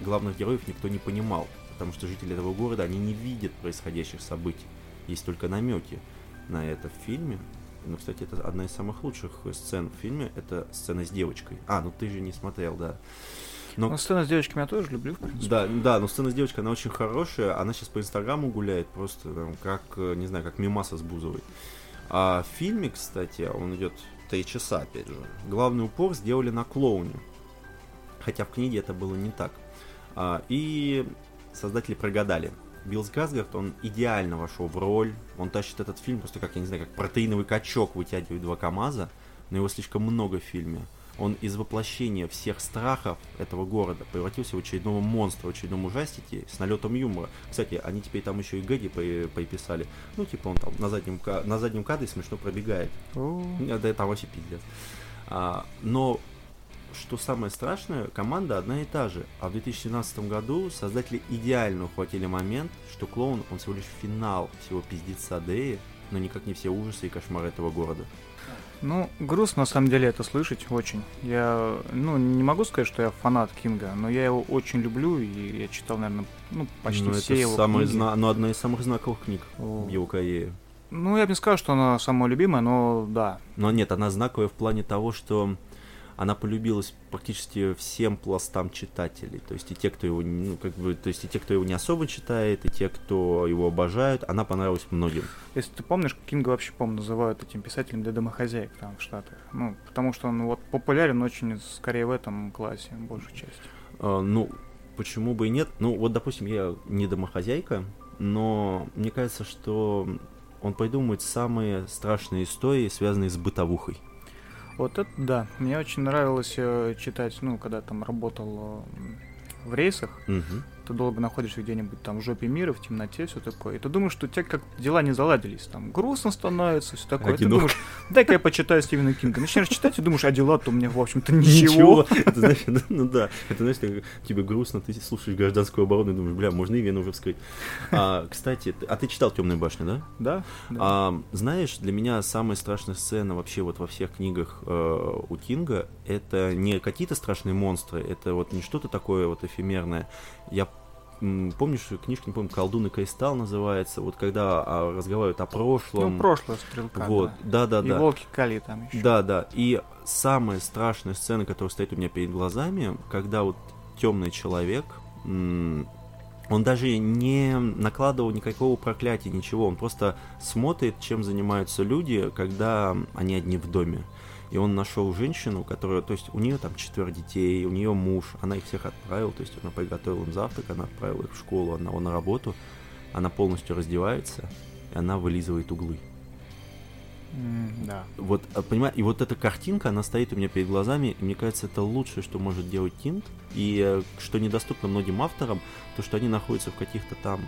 главных героев никто не понимал. Потому что жители этого города, они не видят происходящих событий. Есть только намеки на это в фильме. Ну, кстати, это одна из самых лучших сцен в фильме. Это сцена с девочкой. А, ну ты же не смотрел, да. Но... Ну, сцена с девочками я тоже люблю, в принципе. Да, да, но сцена с девочкой, она очень хорошая. Она сейчас по Инстаграму гуляет просто, там, как, не знаю, как мимаса с Бузовой. А в фильме, кстати, он идет три часа, опять же. Главный упор сделали на клоуне. Хотя в книге это было не так. А, и создатели прогадали. Билл Скарсгард, он идеально вошел в роль. Он тащит этот фильм просто как, я не знаю, как протеиновый качок вытягивает два КАМАЗа. Но его слишком много в фильме. Он из воплощения всех страхов этого города превратился в очередного монстра, в очередном ужастике с налетом юмора. Кстати, они теперь там еще и Гэги поиписали. Ну, типа он там на заднем, на заднем кадре смешно пробегает. Это, это вообще пиздец. А, но что самое страшное, команда одна и та же. А в 2017 году создатели идеально ухватили момент, что клоун, он всего лишь финал всего пиздеца Дэи, но никак не все ужасы и кошмары этого города. Ну, грустно на самом деле это слышать очень. Я, ну, не могу сказать, что я фанат Кинга, но я его очень люблю, и я читал, наверное, ну, почти ну, все это его самые книги. Зна... Ну, одна из самых знаковых книг О. в его карьере. Ну, я бы не сказал, что она самая любимая, но да. Но нет, она знаковая в плане того, что она полюбилась практически всем пластам читателей. То есть и те, кто его, ну, как бы, то есть и те, кто его не особо читает, и те, кто его обожают, она понравилась многим. Если ты помнишь, Кинга вообще, по-моему, называют этим писателем для домохозяек там в Штатах. Ну, потому что он вот популярен очень скорее в этом классе, большей части. А, ну, почему бы и нет? Ну, вот, допустим, я не домохозяйка, но мне кажется, что он придумывает самые страшные истории, связанные с бытовухой. Вот это да. Мне очень нравилось э, читать, ну, когда там работал э, в рейсах. Угу ты долго находишься где-нибудь там в жопе мира, в темноте, все такое. И ты думаешь, что у тебя как дела не заладились, там грустно становится, все такое. Одинок. Ты думаешь, дай-ка я почитаю Стивена Кинга. Начинаешь читать и думаешь, а дела-то у меня, в общем-то, ничего. Это знаешь, ну да, это знаешь, тебе грустно, ты слушаешь гражданскую оборону и думаешь, бля, можно и вену уже вскрыть. А, кстати, а ты читал Темную башню, да? Да. А, знаешь, для меня самая страшная сцена вообще вот во всех книгах э, у Кинга это не какие-то страшные монстры, это вот не что-то такое вот эфемерное. Я помнишь книжка, не помню, «Колдун и кристалл» называется, вот когда а, разговаривают о прошлом. Ну, прошлое стрелка, Вот, да, да, да. И да. волки Кали там еще. Да, да, и самая страшная сцена, которая стоит у меня перед глазами, когда вот темный человек, он даже не накладывал никакого проклятия, ничего, он просто смотрит, чем занимаются люди, когда они одни в доме и он нашел женщину, которая, то есть у нее там четверо детей, у нее муж, она их всех отправила, то есть она приготовила им завтрак, она отправила их в школу, одного на работу, она полностью раздевается, и она вылизывает углы. Mm, да. Вот, а, понимаешь, и вот эта картинка, она стоит у меня перед глазами, и мне кажется, это лучшее, что может делать Кинг, и э, что недоступно многим авторам, то, что они находятся в каких-то там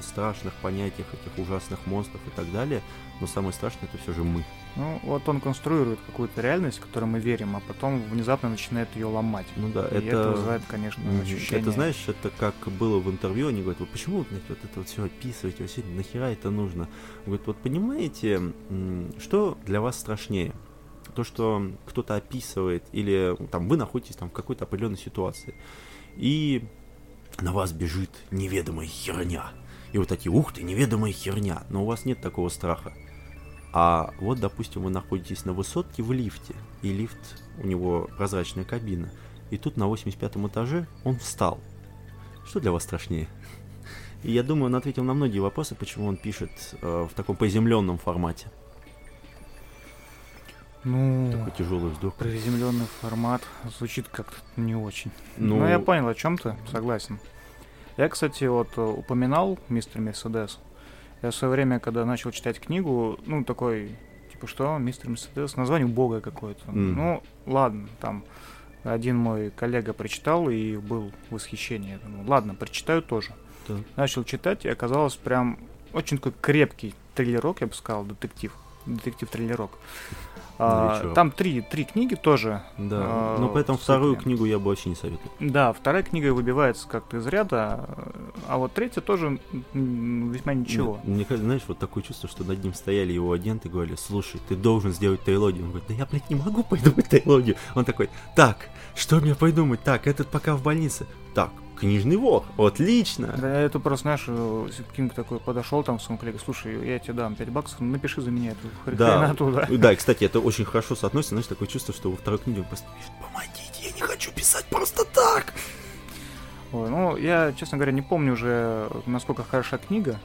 страшных понятиях, этих ужасных монстров и так далее, но самое страшное это все же мы. Ну, вот он конструирует какую-то реальность, в которой мы верим, а потом внезапно начинает ее ломать. Ну да, и это... это вызывает, конечно, ощущение. Это, знаешь, это как было в интервью, они говорят, вот почему знаете, вот это вот все описываете, вообще нахера это нужно? Говорят, вот понимаете, что для вас страшнее? То, что кто-то описывает, или там вы находитесь там в какой-то определенной ситуации, и на вас бежит неведомая херня. И вот такие, ух ты, неведомая херня. Но у вас нет такого страха. А вот, допустим, вы находитесь на высотке в лифте, и лифт, у него прозрачная кабина, и тут на 85 этаже он встал. Что для вас страшнее? И я думаю, он ответил на многие вопросы, почему он пишет э, в таком приземленном формате. Ну, такой тяжелый вздох. Приземленный формат звучит как-то не очень. Ну, Но я понял, о чем ты, согласен. Я, кстати, вот э, упоминал мистер Мерседес. Я в свое время, когда начал читать книгу, ну, такой, типа, что, мистер Мерседес, название бога какое-то. Mm. Ну, ладно, там один мой коллега прочитал и был в восхищении. Я думаю, ладно, прочитаю тоже. Да. Начал читать, и оказалось прям очень такой крепкий триллерок, я бы сказал, детектив. детектив-триллерок. Новичок. А, там три, три книги тоже. Да. А, Но поэтому вторую книгу я бы вообще не советую. Да, вторая книга выбивается как-то из ряда, а вот третья тоже весьма ничего. Мне, кажется, знаешь, вот такое чувство, что над ним стояли его агенты и говорили, слушай, ты должен сделать трилогию. Он говорит, да я, блядь, не могу придумать трилогию. Он такой, так, что мне придумать? Так, этот пока в больнице. Так, книжный вор, отлично. Да, это просто, знаешь, э, Кинг такой подошел там своему коллеге, слушай, я тебе дам 5 баксов, ну, напиши за меня эту Да. хреноту, да. Да, и, кстати, это очень хорошо соотносится, знаешь, такое чувство, что во второй книге он просто пишет, помогите, я не хочу писать просто так. Ой, ну, я, честно говоря, не помню уже, насколько хороша книга,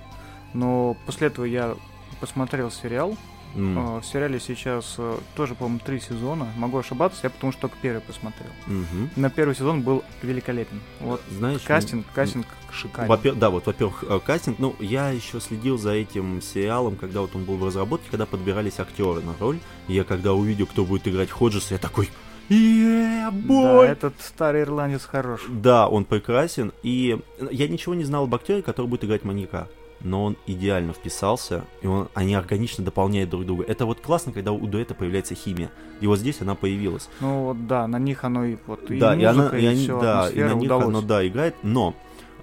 но после этого я посмотрел сериал. Э, В сериале сейчас э, тоже, по-моему, три сезона. Могу ошибаться, я потому что только первый посмотрел. мгм. На первый сезон был великолепен. Вот Знаешь, кастинг, кастинг шикарный. Во-пер- да, вот, во-первых, э, кастинг. Ну, я еще следил за этим сериалом, когда вот он был в разработке, когда подбирались актеры на роль. И я когда увидел, кто будет играть Ходжеса, я такой, yeah, Да, бой! этот старый ирландец хорош. Да, он прекрасен. И я ничего не знал об актере, который будет играть маньяка. Но он идеально вписался, и он, они органично дополняют друг друга. Это вот классно, когда у дуэта появляется химия. И вот здесь она появилась. Ну вот да, на них оно и вот и да, и она, музыка, и они, всё, да, и на них удалось. оно, да, играет, но,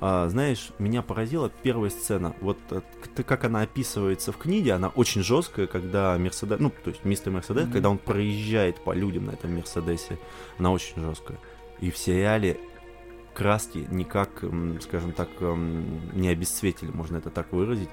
а, знаешь, меня поразила первая сцена. Вот э, как она описывается в книге, она очень жесткая, когда Мерседес, ну, то есть мистер Мерседес, Мгм. когда он проезжает по людям на этом Мерседесе, она очень жесткая. И в сериале краски никак, скажем так, не обесцветили, можно это так выразить,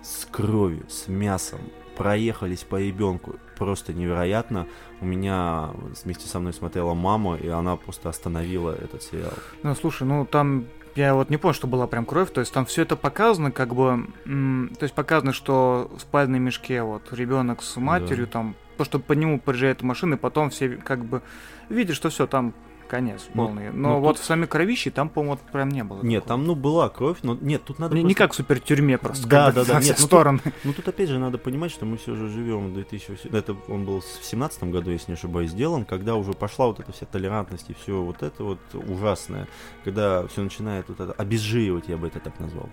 с кровью, с мясом, проехались по ребенку. Просто невероятно. У меня вместе со мной смотрела мама, и она просто остановила этот сериал. Ну, слушай, ну там я вот не понял, что была прям кровь, то есть там все это показано, как бы, то есть показано, что в спальной мешке вот ребенок с матерью, там, то, что по нему приезжает машина, и потом все как бы видят, что все, там конец Ну, полный. Но ну, вот тут- в самой кровище там, по-моему, вот прям не было. Нет, такого. там, ну, была кровь, но нет, тут надо Не, не просто- как в супер тюрьме просто. Да, как да, да, нет, ну тут- стороны. Ну, тут опять же надо понимать, что мы все же живем в 2000... Это он был в семнадцатом году, если не ошибаюсь, сделан, когда уже пошла вот эта вся толерантность и все вот это вот ужасное, когда все начинает вот это обезжиривать, я бы это так назвал.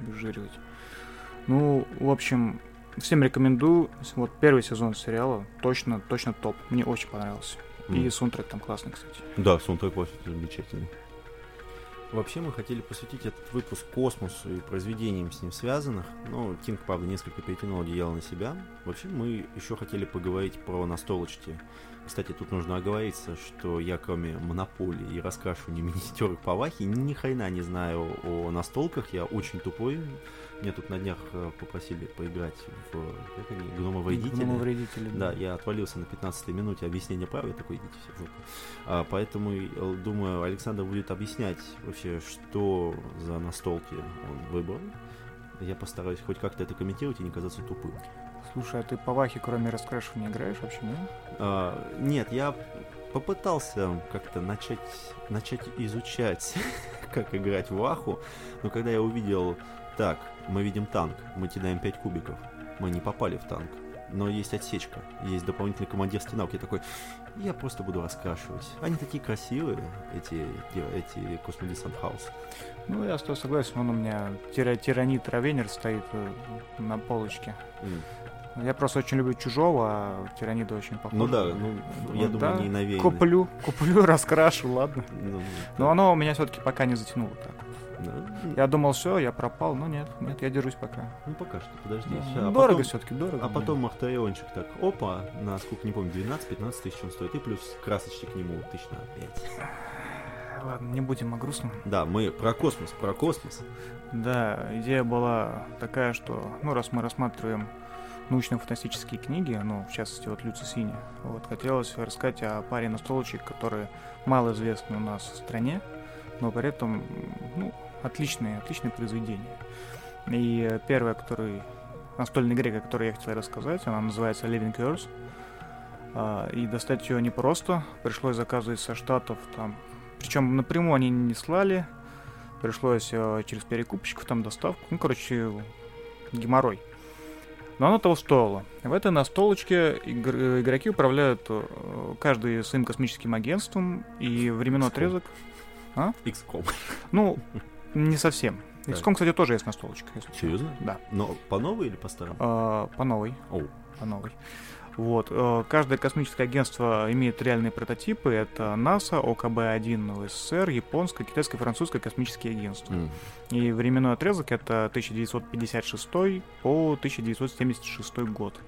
обезжиривать. Ну, в общем, всем рекомендую. Вот первый сезон сериала точно, точно топ. Мне очень понравился. И М. саундтрек там классный, кстати. Да, саундтрек вообще замечательный. Вообще мы хотели посвятить этот выпуск космосу и произведениям с ним связанных. Но Кинг, правда, несколько перетянул одеяло на себя. Вообще мы еще хотели поговорить про настолочки. Кстати, тут нужно оговориться, что я кроме монополии и раскрашивания миниатюрок по Вахе ни хрена не знаю о настолках. Я очень тупой. Меня тут на днях э, попросили поиграть в как они, гномовредителя. Гномовредители, Да, я отвалился на 15 минуте объяснения прав, я такой, идите все в жопу. А, поэтому, э, думаю, Александр будет объяснять вообще, что за настолки он выбрал. Я постараюсь хоть как-то это комментировать и не казаться тупым. Слушай, а ты по Вахе кроме раскрашивания играешь вообще, нет? А, нет, я попытался как-то начать, начать изучать, как играть в Ваху, но когда я увидел, так, мы видим танк, мы кидаем 5 кубиков, мы не попали в танк, но есть отсечка, есть дополнительный командир стенок, я такой, я просто буду раскрашивать. Они такие красивые, эти, эти космодесант хаус. Ну, я с тобой согласен, он у меня тира тиранит Равенер стоит э, на полочке. М. Я просто очень люблю чужого, а тиранида очень похож. Ну да, ну, я Вот, думаю, да, они навеяны. Куплю, куплю, раскрашу, ладно. Ну, Но оно меня все-таки пока не затянуло так. да. Я думал, все, я пропал, но нет, нет, я держусь пока. Ну пока что, подожди. Да, ща, а дорого все-таки, дорого. А потом Махтариончик так, опа, на сколько, не помню, 12-15 тысяч он стоит, и плюс красочки к нему тысяч на 5. Ладно, не будем о грустном. Да, мы про космос, про космос. Да, идея была такая, что, ну, раз мы рассматриваем научно-фантастические книги, ну, в частности, вот Люци Синя, вот, хотелось рассказать о паре настолочек, которые мало известны у нас в стране, но при этом, ну, отличные, отличные произведения. И первое, который, настольная игре, о которой я хотел рассказать, она называется Living Curse. А, И достать ее непросто, пришлось заказывать со штатов там. Причем напрямую они не слали, пришлось э, через перекупщиков там доставку. Ну, короче, геморрой. Но оно того стоило. В этой настолочке игр- игроки управляют э, каждый своим космическим агентством и временной отрезок. XCOM. Ну, не совсем. XCOM, кстати, тоже есть настолочка. Серьезно? Да. Но по новой или по старому? А, по новой. Оу. По новой. Вот. э, Каждое космическое агентство имеет реальные прототипы. Это НАСА, ОКБ-1 в СССР, японское, китайское, французское космические агентства. М. И временной отрезок это 1956 по 1976 год.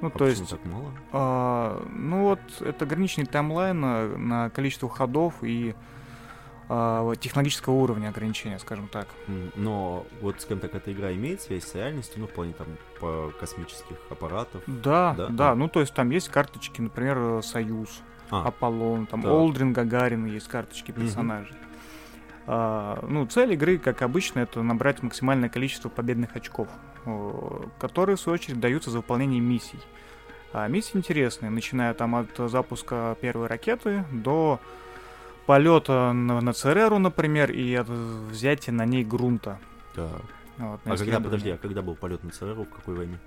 Ну, А то есть, так мало? а, ну вот, это ограниченный таймлайн на, на количество ходов и вот технологического уровня ограничения, скажем так. Но вот, скажем так, эта игра имеет связь с реальностью, ну, в плане там по космических аппаратов. Да, Да? да, А. ну то есть там есть карточки, например, э, Союз, А, Аполлон, там Так. Олдрин, Гагарин, есть карточки персонажей. А, ну, цель игры, как обычно, это набрать максимальное количество победных очков, которые, в свою очередь, даются за выполнение миссий. А миссии интересные, начиная там от запуска первой ракеты до полета на, на Цереру, например, и от взятия на ней грунта. так. Вот, А когда, подожди, а когда был полет на ЦРУ, в какой войне?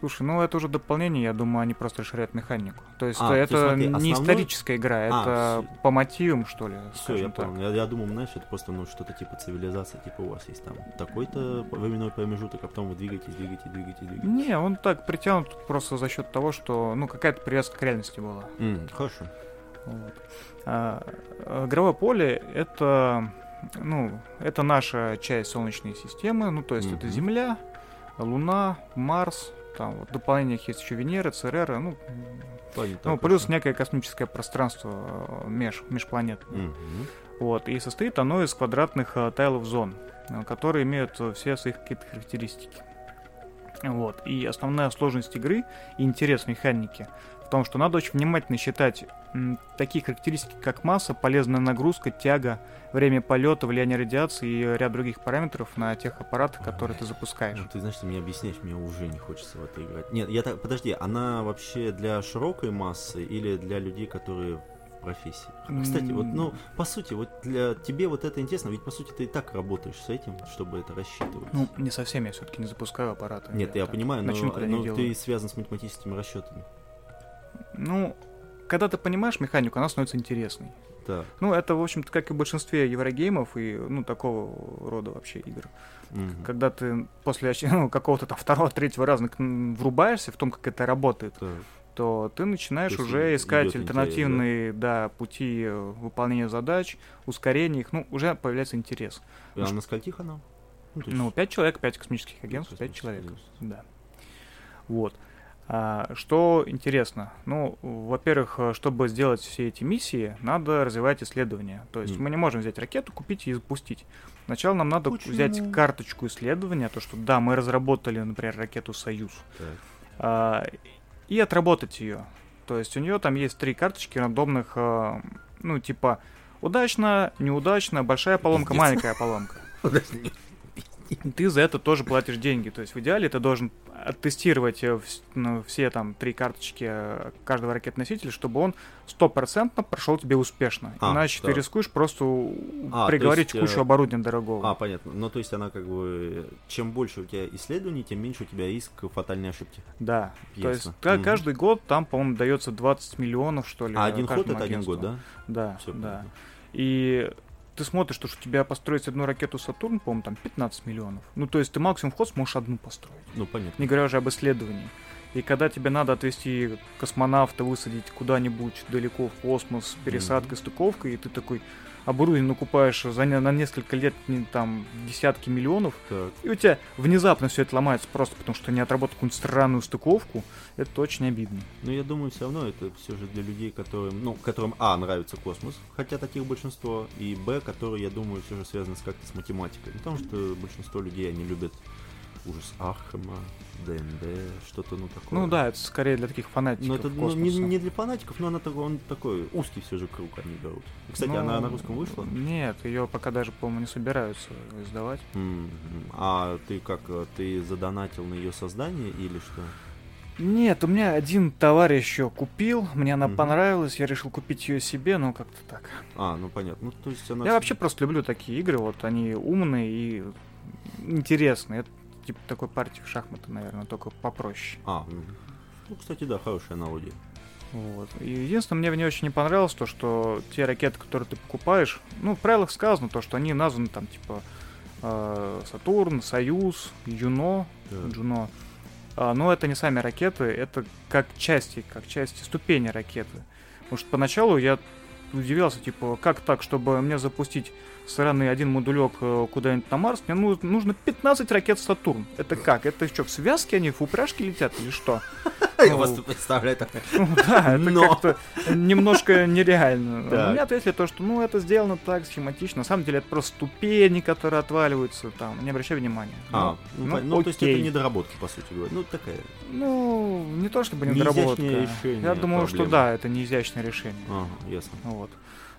Слушай, ну это уже дополнение, я думаю, они просто расширяют механику. То есть А, то это смотри, не основной- историческая игра, А, это всё. по мотивам, что ли, Все, я так. понял. Я, я думал, знаешь, это просто ну что-то типа цивилизация, типа у вас есть там такой-то временной промежуток, а потом вы двигаетесь, двигаетесь, двигаетесь, двигаетесь. Не, он так притянут просто за счет того, что, ну, какая-то привязка к реальности была. М, хорошо. Вот. А, а, игровое поле — это, ну, это наша часть Солнечной системы, ну, то есть это Мгм. Земля, Луна, Марс, там вот в дополнениях есть еще Венера, Церера, ну, Ладно, ну плюс некое космическое пространство э, меж, межпланетное. Мгм. Вот, и состоит оно из квадратных э, тайлов зон, э, которые имеют э, все свои какие-то характеристики. Вот, и основная сложность игры и интерес механики в том, что надо очень внимательно считать такие характеристики, как масса, полезная нагрузка, тяга, время полета, влияние радиации и ряд других параметров на тех аппаратах, которые ты запускаешь. Ну, ты знаешь, ты мне объясняешь, мне уже не хочется в это играть. Нет, я так, подожди, она вообще для широкой массы или для людей, которые профессии? Кстати, вот, ну, по сути, вот для тебе вот это интересно, ведь по сути ты и так работаешь с этим, чтобы это рассчитывать. Ну, не совсем, я все-таки не запускаю аппараты. Нет, я так понимаю, но, я но делаю. ты связан с математическими расчетами. Ну, когда ты понимаешь механику, она становится интересной. Так. Ну, это, в общем-то, как и в большинстве еврогеймов и, ну, такого рода вообще игр. мгм. Когда ты после ну, какого-то там второго, третьего раза врубаешься в том, как это работает, Так. То ты начинаешь То уже искать идёт интерес, альтернативные, да? пути э, выполнения задач, ускорения их, ну, уже появляется интерес. А на скольких она? Ну, Ну, пять человек, пять космических агентств, пять человек. Да. Вот. А, что интересно? Ну, во-первых, э, чтобы сделать все эти миссии, надо развивать исследования. То есть Мгм. мы не можем взять ракету, купить и запустить. Сначала нам надо Почему? взять карточку исследования, то что да, мы разработали, например, ракету Союз, Так. а, и отработать ее. То есть у нее там есть три карточки рандомных, а, ну, типа удачно, неудачно, большая поломка, Пиздец. маленькая поломка. Подожди. И ты за это тоже платишь деньги. То есть в идеале ты должен оттестировать э, ну, все там три карточки э, каждого ракет-носителя, чтобы он стопроцентно прошел тебе успешно. А, Иначе ты так. рискуешь просто А, приговорить есть, кучу э, оборудования дорогого. А, понятно. Ну, то есть она как бы... Чем больше у тебя исследований, тем меньше у тебя риск фатальной ошибки. Да. То есть Ясно. Мгм. каждый год там, по-моему, дается 20 миллионов, что ли. А один ход это один год, да? Да, Все да. И ты смотришь, что у тебя построить одну ракету Сатурн, по-моему, там 15 миллионов. Ну, то есть ты максимум в ход сможешь одну построить. Ну, понятно. Не говоря уже об исследовании. И когда тебе надо отвезти космонавта, высадить куда-нибудь далеко в космос с пересадкой, стыковкой, и ты такой оборудование накупаешь за не- на несколько лет не, там десятки миллионов, Так. и у тебя внезапно все это ломается просто потому, что не отработал какую-нибудь странную стыковку, это очень обидно. Но я думаю, все равно это все же для людей, которым, ну, которым, а, нравится космос, хотя таких большинство, и, б, которые, я думаю, все же связаны с как-то с математикой. Потому что большинство людей, они любят ужас Архема, ДНД, что-то, ну, такое. Ну да, это скорее для таких фанатиков Но это ну, не, не для фанатиков, но она такой, он такой узкий все же круг они берут. Кстати, Ну, она на русском вышла? Нет, ее пока даже, по-моему, не собираются издавать. М, А ты как, ты задонатил на ее создание или что? Нет, у меня один товарищ ее купил, мне она Мгм. понравилась, я решил купить ее себе, но как-то так. А, ну понятно. Ну, то есть она... Я вообще просто люблю такие игры, вот они умные и интересные. Это типа такой партии в шахматы, наверное, только попроще. А, ну, кстати, да, хорошая аналогия. Вот. И единственное, мне в ней очень не понравилось то, что те ракеты, которые ты покупаешь, ну, в правилах сказано то, что они названы там, типа, э, Сатурн, Союз, Юно, Да. Джуно. А, но это не сами ракеты, это как части, как части ступени ракеты. Потому что поначалу я удивился, типа, как так, чтобы мне запустить сраный один модулек э, куда-нибудь на Марс, мне ну- нужно 15 ракет Сатурн. Это как? Это что, в связке они, в упряжке летят или что? Я Ну, просто представляю так. Ну да, это как-то немножко нереально. Мне ответили то, что ну это сделано так схематично. На самом деле это просто ступени, которые отваливаются там. Не обращай внимания. А, ну, ну, ну, то есть это недоработки, по сути говоря. Ну, такая. Ну, не то чтобы Не недоработка. Я думаю, что да, это не изящное решение. Ага, ясно. Вот.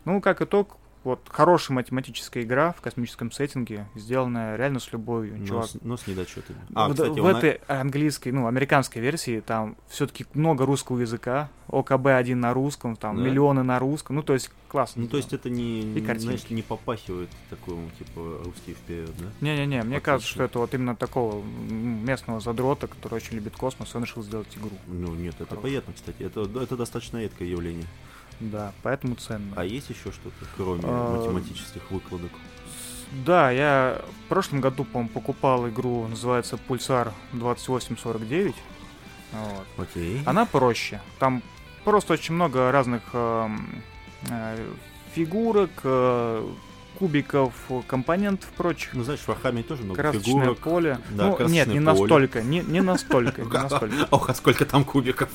Ну, как итог, вот хорошая математическая игра в космическом сеттинге, сделанная реально с любовью. Но Чувак, с, но с недочетами. А, в, кстати, в он- этой английской, ну, американской версии там все-таки много русского языка, ОКБ-1 на русском, там Да. миллионы на русском, ну, то есть классно. Ну, то есть это не, И картинки. знаешь, не попахивает такому, типа, русский вперед, да? Не-не-не, мне Отлично. кажется, что это вот именно такого местного задрота, который очень любит космос, он решил сделать игру. Ну, нет, это Хорошо. понятно, кстати. Это, это достаточно редкое явление. Да, поэтому ценно. А есть еще что-то, кроме А, математических выкладок? Да, я в прошлом году, по-моему, покупал игру, называется Pulsar 2849. Вот. Окей. Она проще. Там просто очень много разных эм, э, фигурок, э, кубиков, компонентов прочих. Ну, знаешь, в Warhammer е тоже много красочное фигурок. поле. Да, ну, нет, не поле. настолько, не, не настолько, не настолько. Ох, а сколько там кубиков?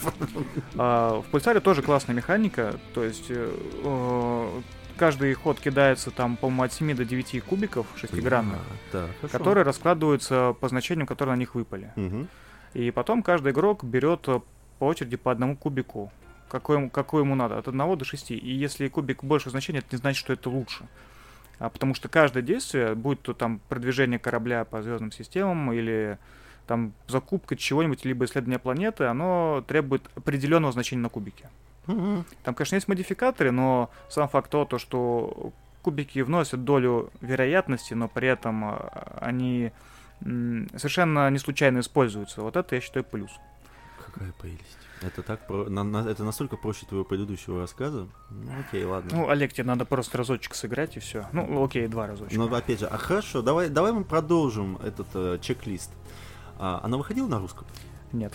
А, в Пульсаре тоже классная механика, то есть э, э, каждый ход кидается там, по-моему, от 7 до 9 кубиков шестигранных, А, которые раскладываются по значениям, которые на них выпали. И потом каждый игрок берет э, по очереди по одному кубику, какой, ему- какой ему надо, от 1 до 6. И если кубик больше значения, это не значит, что это лучше. А потому что каждое действие, будь то там продвижение корабля по звездным системам или там закупка чего-нибудь, либо исследование планеты, оно требует определенного значения на кубике. Там, конечно, есть модификаторы, но сам факт того, то, что кубики вносят долю вероятности, но при этом а, они совершенно не случайно используются. Вот это я считаю плюс. Какая прелесть. Это так про... на- на- это настолько проще твоего предыдущего рассказа. Ну, окей, ладно. Ну, Олег, тебе надо просто разочек сыграть и все. Ну, окей, два разочка. Но опять же, а хорошо, давай, давай мы продолжим этот э, чек-лист. А, она выходила на русском? Нет.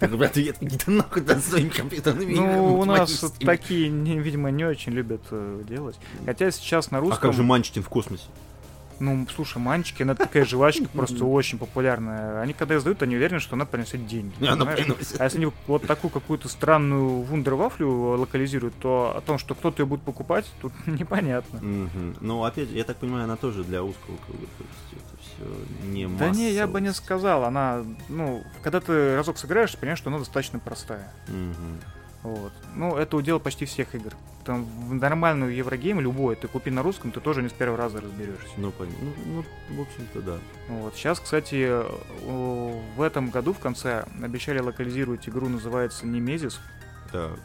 Ребята, я иди нахуй да, своими компьютерными Ну, у нас такие, видимо, не очень любят э, делать. Хотя сейчас на А русском... как же Манчкин в космосе? Ну, слушай, манчики, она такая жвачка просто очень популярная. Они когда издают, они уверены, что она принесет деньги. Она приносит. А если они вот такую какую-то странную вундервафлю локализируют, то о том, что кто-то ее будет покупать, тут непонятно. Ну, опять же, я так понимаю, она тоже для узкого круга, то есть это все не Да не, я бы не сказал. Она, ну, когда ты разок сыграешь, понимаешь, что она достаточно простая. Вот. Ну, это удел почти всех игр. Там в нормальную Еврогейм любой, ты купи на русском, ты тоже не с первого раза разберешься. Ну, понятно. Ну, ну, в общем-то, да. Вот. Сейчас, кстати, в этом году в конце обещали локализировать игру, называется Немезис. Так.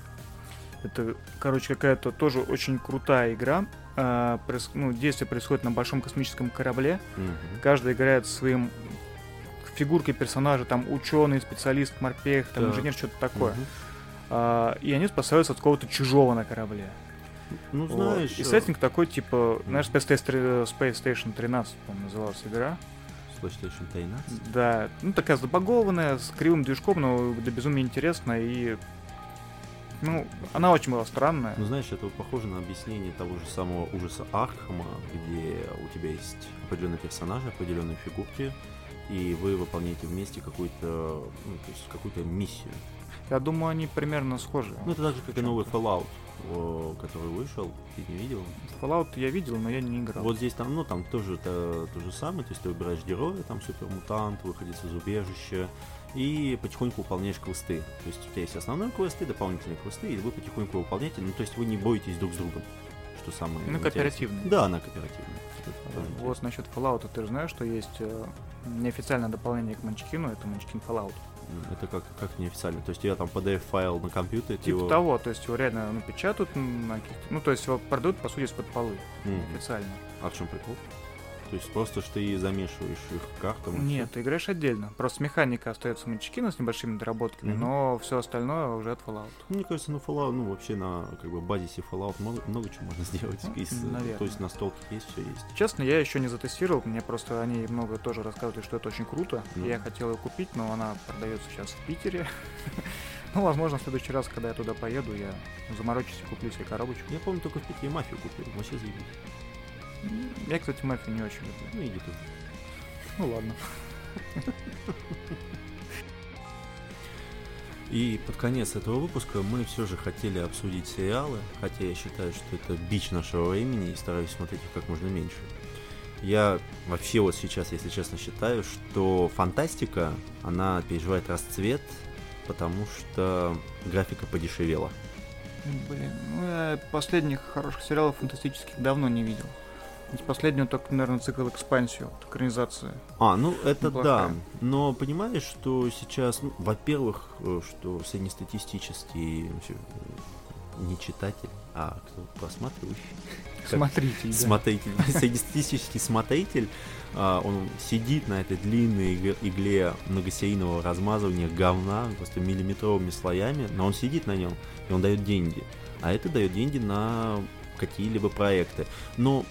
Это, короче, какая-то тоже очень крутая игра. А, проис- ну, действие происходит на большом космическом корабле. Мгм. Каждый играет своим фигуркой персонажа, там ученый, специалист, морпех, там Так. инженер, что-то такое. Мгм. А, и они спасаются от какого-то чужого на корабле. Ну, Вот. знаешь... И э, сеттинг такой, типа, знаешь, Space, Station- Space Station 13, по-моему, называлась игра. PlayStation 13? Да, ну такая забагованная, с кривым движком, но до безумия интересная и... Ну, она очень была странная. Ну, знаешь, это вот похоже на объяснение того же самого ужаса Архама, где у тебя есть определенные персонажи, определенные фигурки, и вы выполняете вместе какую-то, ну, то есть какую-то миссию. Я думаю, они примерно схожи. Ну, это так же, как и новый Fallout, о, который вышел, ты не видел? Fallout я видел, но я не играл. Вот здесь там, ну, там тоже это то же самое, то есть ты выбираешь героя, там супермутант, выходит из убежища, и потихоньку выполняешь квесты. То есть у тебя есть основной квест и дополнительные квесты, и вы потихоньку выполняете, ну, то есть вы не боитесь друг с другом, что самое Ну, кооперативный. Да, она кооперативная. Вот насчет Fallout, ты же знаешь, что есть э, неофициальное дополнение к Манчкину, это Манчкин Fallout. Это как, как неофициально. То есть я там PDF-файл на компьютере, Типа его... того, то есть его реально напечатают на каких-то... Ну, то есть его продают, по сути, из-под полы, М, официально. А в чем прикол? То есть просто что ты замешиваешь их картам? Нет, ты играешь отдельно. Просто механика остается Манчкина с небольшими доработками, Мгм. но все остальное уже от Fallout. всё? Мне кажется, на Fallout, ну вообще на как бы базисе Fallout много, много чего можно сделать. Ну, Из- наверное. то есть настолки есть, все есть. Честно, я еще не затестировал, мне просто они много тоже рассказывали, что это очень круто. Ну. Я хотел ее купить, но она продается сейчас в Питере. Ну, возможно, в следующий раз, когда я туда поеду, я заморочусь и куплю себе коробочку. Я помню, только в Питере мафию купил. Вообще заебись. Я, кстати, мафию не очень люблю. Ну иди ты. Ну ладно. И под конец этого выпуска мы все же хотели обсудить сериалы, хотя я считаю, что это бич нашего времени и стараюсь смотреть их как можно меньше. Я вообще вот сейчас, если честно, считаю, что фантастика, она переживает расцвет, потому что графика подешевела. Блин, ну я последних хороших сериалов фантастических давно не видел. Из последнего только, наверное, цикл экспансию, вот, экранизация. А, ну это Неплохая. да. Но понимаешь, что сейчас, ну, во-первых, э, что среднестатистический вообще, э, не читатель, а кто просматривающий, Как- Смотрите, да. смотритель, среднестатистический смотритель, а, он сидит на этой длинной иг- игле многосерийного размазывания говна просто миллиметровыми слоями, но он сидит на нем, и он дает деньги. А это дает деньги на какие-либо проекты. Но,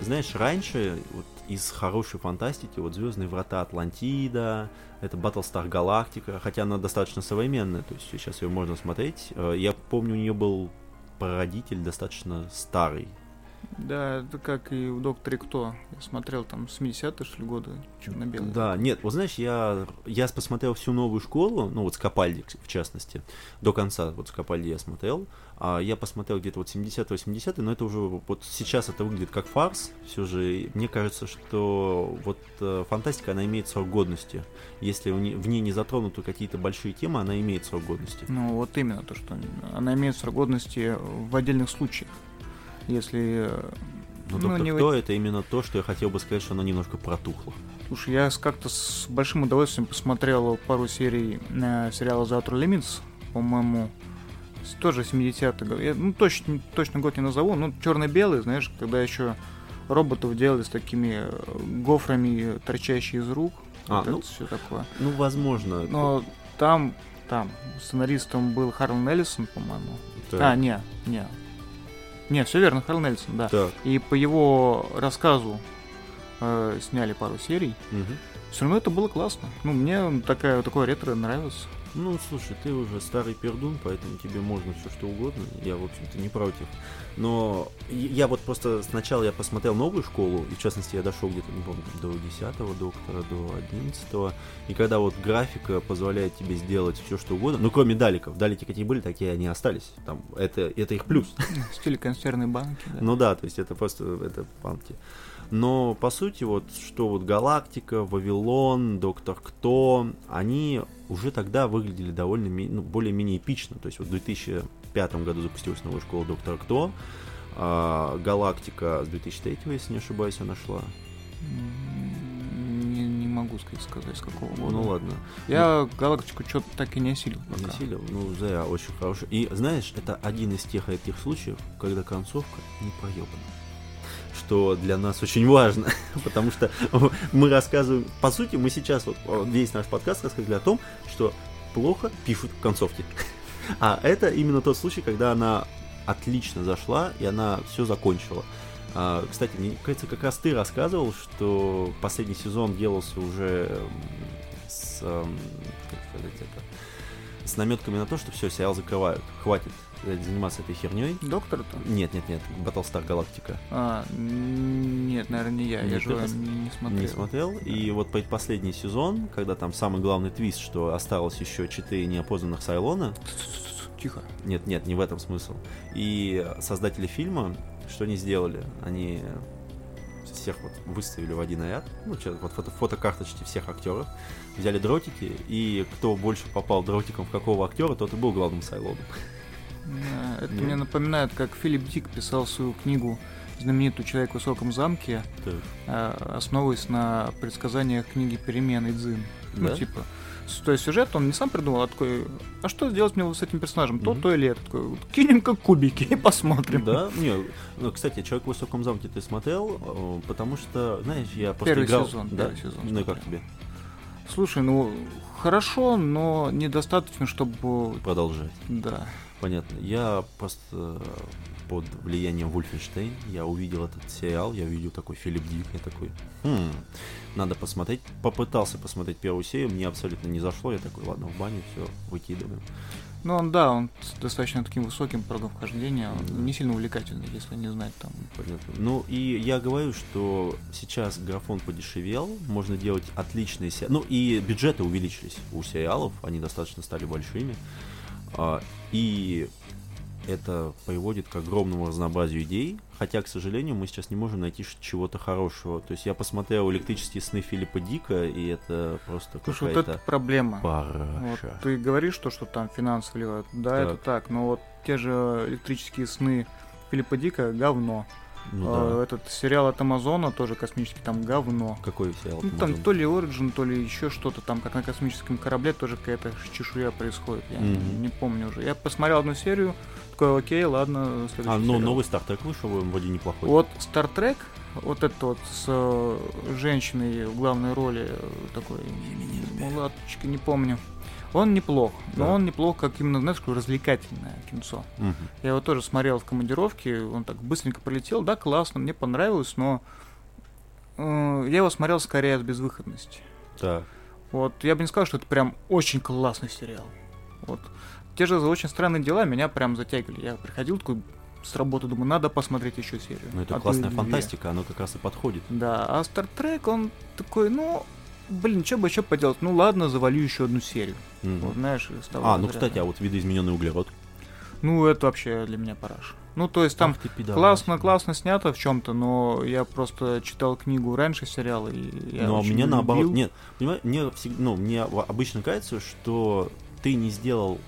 знаешь, раньше вот из хорошей фантастики, вот Звездные врата Атлантида, это Battlestar Galactica, хотя она достаточно современная, то есть сейчас ее можно смотреть. Э, Я помню, у нее был прародитель достаточно старый, Да, это как и в Докторе Кто. Я смотрел там 70-е, что ли, годы, черно-белые. Да, нет, вот знаешь, я, я посмотрел всю новую школу, ну вот Скопальди, в частности, до конца вот Скопальди я смотрел, а я посмотрел где-то вот 70-80, но это уже вот сейчас это выглядит как фарс, все же мне кажется, что вот э, фантастика, она имеет срок годности, если в ней, в ней не затронуты какие-то большие темы, она имеет срок годности. Ну, вот именно то, что она имеет срок годности в отдельных случаях. Если... Но ну, доктор не Кто это именно то, что я хотел бы сказать, что она немножко протухла. Слушай, я как-то с большим удовольствием посмотрел пару серий э, сериала Outer Limits, по-моему, тоже 70-х годов. Я, ну, точно, точно год не назову, ну, черно-белый, знаешь, когда еще роботов делали с такими э, гофрами, торчащие из рук. А, вот ну, все такое. Ну, возможно. Но там, там, сценаристом был Харлан Эллисон, по-моему. так, А, не, не. Не, все верно, Харлан Эллисон, да. так, И по его рассказу э, сняли пару серий. мгм. Все равно это было классно. Ну, мне такая, такое ретро нравится. Ну, слушай, ты уже старый пердун, поэтому тебе можно все что угодно. Я, в общем-то, не против. Но я вот просто сначала я посмотрел новую школу, и в частности я дошел где-то, не помню, до 10 доктора, до 11 И когда вот графика позволяет тебе сделать все что угодно, ну кроме даликов, далики какие были, такие они остались. Там, это, это их плюс. В стиле консервной банки. Да. Ну да, то есть это просто это панки. Но по сути вот что вот Галактика, Вавилон, Доктор Кто, они уже тогда выглядели довольно ну, более-менее эпично. То есть вот в 2005 году запустилась новая школа Доктора Кто, а, Галактика с 2003, если не ошибаюсь, она шла. Не, не могу сказать, с какого года. Ну ладно, Я галактику что-то так и не осилил. пока. насилие, ну зря, очень хороший. И знаешь, это один из тех редких случаев, когда концовка не проебана. Что для нас очень важно, потому что мы рассказываем, по сути, мы сейчас вот о, весь наш подкаст рассказали о том, что плохо пишут концовки. А это именно тот случай, когда она отлично зашла и она все закончила. А, кстати, мне кажется, как раз ты рассказывал, что последний сезон делался уже с, как сказать это, с наметками на то, что все, сериал закрывают. Хватит э, заниматься этой херней. Доктор-то? Нет, нет, нет, Battlestar Galactica. А, нет, наверное, не я. Нет, я же не, не смотрел. Не смотрел. И вот предпоследний сезон, когда там самый главный твист, что осталось еще четыре неопознанных Сайлона. Тихо. Нет, нет, не в этом смысл. И создатели фильма, что они сделали? Они всех вот выставили в один ряд, ну, вот фото фотокарточки всех актеров, взяли дротики, и кто больше попал дротиком в какого актера, тот и был главным Сайлоном. Да, Это Нет. мне напоминает, как Филипп Дик писал свою книгу знаменитую «Человек в высоком замке», Так. э, основываясь на предсказаниях книги «Перемен» и «Дзин». Ну, Да? типа, С- То есть сюжет он не сам придумал, а такой, а что сделать мне вот с этим персонажем? То, то или это. Такой, вот кинем как кубики и посмотрим. Да, не, ну, кстати, «Человек в высоком замке» ты смотрел, потому что, знаешь, я просто Первый играл... сезон, да, первый сезон Ну и как тебе? Слушай, ну хорошо, но недостаточно, чтобы... Продолжать. Да. Понятно. Я просто э, под влиянием Вольфенштейн, я увидел этот сериал, я увидел такой Филипп Дик, я такой, «Хм, надо посмотреть. Попытался посмотреть первую серию, мне абсолютно не зашло, я такой, ладно, в баню, все, выкидываем. Ну, он, да, он с достаточно таким высоким порогом вхождения, он не сильно увлекательный, если не знать там. Понятно. Ну и я говорю, что сейчас графон подешевел, можно делать отличные сериалы. Ну и бюджеты увеличились у сериалов, они достаточно стали большими. А, И это приводит к огромному разнообразию идей, хотя, к сожалению, мы сейчас не можем найти чего-то хорошего. То есть я посмотрел «Электрические сны» Филиппа Дика, и это просто Слушай, вот какая-то это проблема. Вот параша. ты говоришь, что, что там финансы вливают. Да, это Так. так, но вот те же электрические сны Филиппа Дика говно. Ну А, да. Этот сериал от Амазона тоже космический, там говно. Какой сериал? Ну, там то ли Origin, то ли еще что-то там, как на космическом корабле, тоже какая-то чешуя происходит. Я не- Мгм. не помню уже. Я посмотрел одну серию, такой, окей, ладно, следующий А, ну сериал. новый Стартрек вышел, вроде неплохой. Вот Trek, вот это вот с э, женщиной в главной роли, э, такой, мулаточка, не помню. Он неплох, но Да. он неплох, как именно, знаешь, такое развлекательное кинцо. Мгм. Я его тоже смотрел в командировке, он так быстренько полетел, да, классно, мне понравилось, но э, я его смотрел скорее от безвыходности. Так. Вот, я бы не сказал, что это прям очень классный сериал. Вот. Те же очень странные дела меня прям затягивали. Я приходил такой с работы, думаю, надо посмотреть еще серию. Ну это А то классная фантастика, оно как раз и подходит. Да, а Star Trek, он такой, ну, блин, что бы еще поделать? Ну ладно, завалю еще одну серию. Мгм. Вот, знаешь, из того А, ну разряда. кстати, а вот видоизмененный углерод. Ну, это вообще для меня параш. Ну, то есть там классно, классно снято в чем-то, но я просто читал книгу раньше сериала, и я очень меня любил. наоборот, нет, понимаешь, мне всегда, ну, мне обычно кажется, что ты не сделал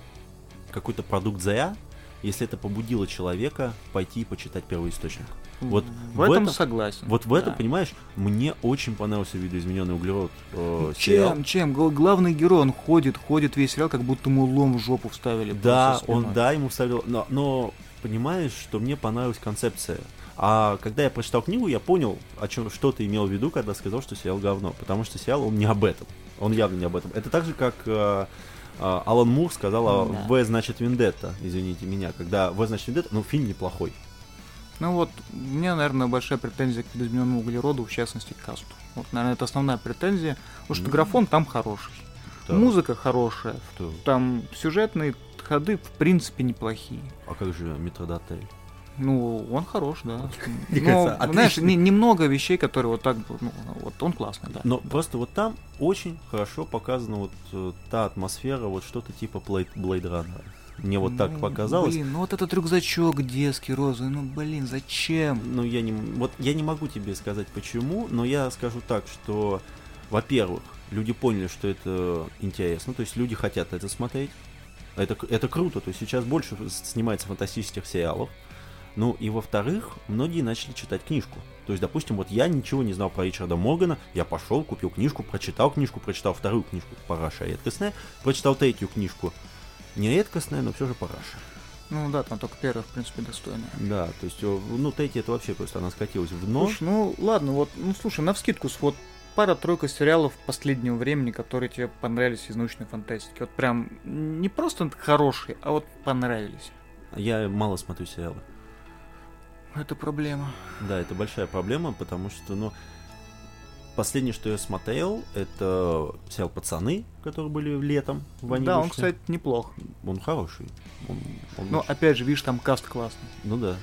какой-то продукт зря, если это побудило человека пойти и почитать первоисточник. Вот в, в этом, этом- согласен. Вот в этом, да. понимаешь, мне очень понравился видоизмененный углерод э, сериал. Чем, чем? Гл- Главный герой, он ходит, ходит весь сериал, как будто ему лом в жопу вставили. Да, он, да, ему вставил, но, но понимаешь, что мне понравилась концепция. А когда я прочитал книгу, я понял, о чем, что ты имел в виду, когда сказал, что сериал говно. Потому что сериал, он не об этом. Он явно не об этом. Это так же, как э, Алан Мур сказал, а Да. В значит Вендетта, извините меня. Когда В значит Вендетта, ну, фильм неплохой. Ну вот, у меня, наверное, большая претензия к видоизмененному углероду, в частности, к касту. Вот, наверное, это основная претензия. Потому что графон там хороший. Да. Музыка хорошая. Что? Там сюжетные ходы, в принципе, неплохие. А как же Метродотель? Ну, он хорош, да. Мне Но, кажется, знаешь, отличный. не- немного вещей, которые вот так, ну, вот он классный, да. Но просто вот там очень хорошо показана вот э, та атмосфера, вот что-то типа Blade, Blade Runner. Мне вот так Ну, показалось. Блин, ну вот этот рюкзачок детский, розовый, ну, блин, зачем? Ну, я не, вот я не могу тебе сказать почему, но я скажу так, что, во-первых, люди поняли, что это интересно, то есть люди хотят это смотреть. Это, это круто, то есть сейчас больше снимается фантастических сериалов. Ну и во-вторых, многие начали читать книжку. То есть, допустим, вот я ничего не знал про Ричарда Моргана, я пошел, купил книжку, прочитал книжку, прочитал вторую книжку «Параша редкостная», прочитал третью книжку, не редкостная, но все же «Параша». Ну да, там только первая, в принципе, достойная. Да, то есть, о, ну, третья это вообще просто она скатилась в дно. Слушай, ну ладно, вот, ну слушай, на вскидку, вот пара-тройка сериалов последнего времени, которые тебе понравились из научной фантастики. Вот прям не просто хорошие, а вот понравились. Я мало смотрю сериалы. Это проблема. Да, это большая проблема, потому что, ну, последнее, что я смотрел, это сериал «Пацаны», которые были летом в Ване да, он, кстати, неплох. Он хороший. Он- он Но очень- опять же, видишь, там каст классный. Ну да.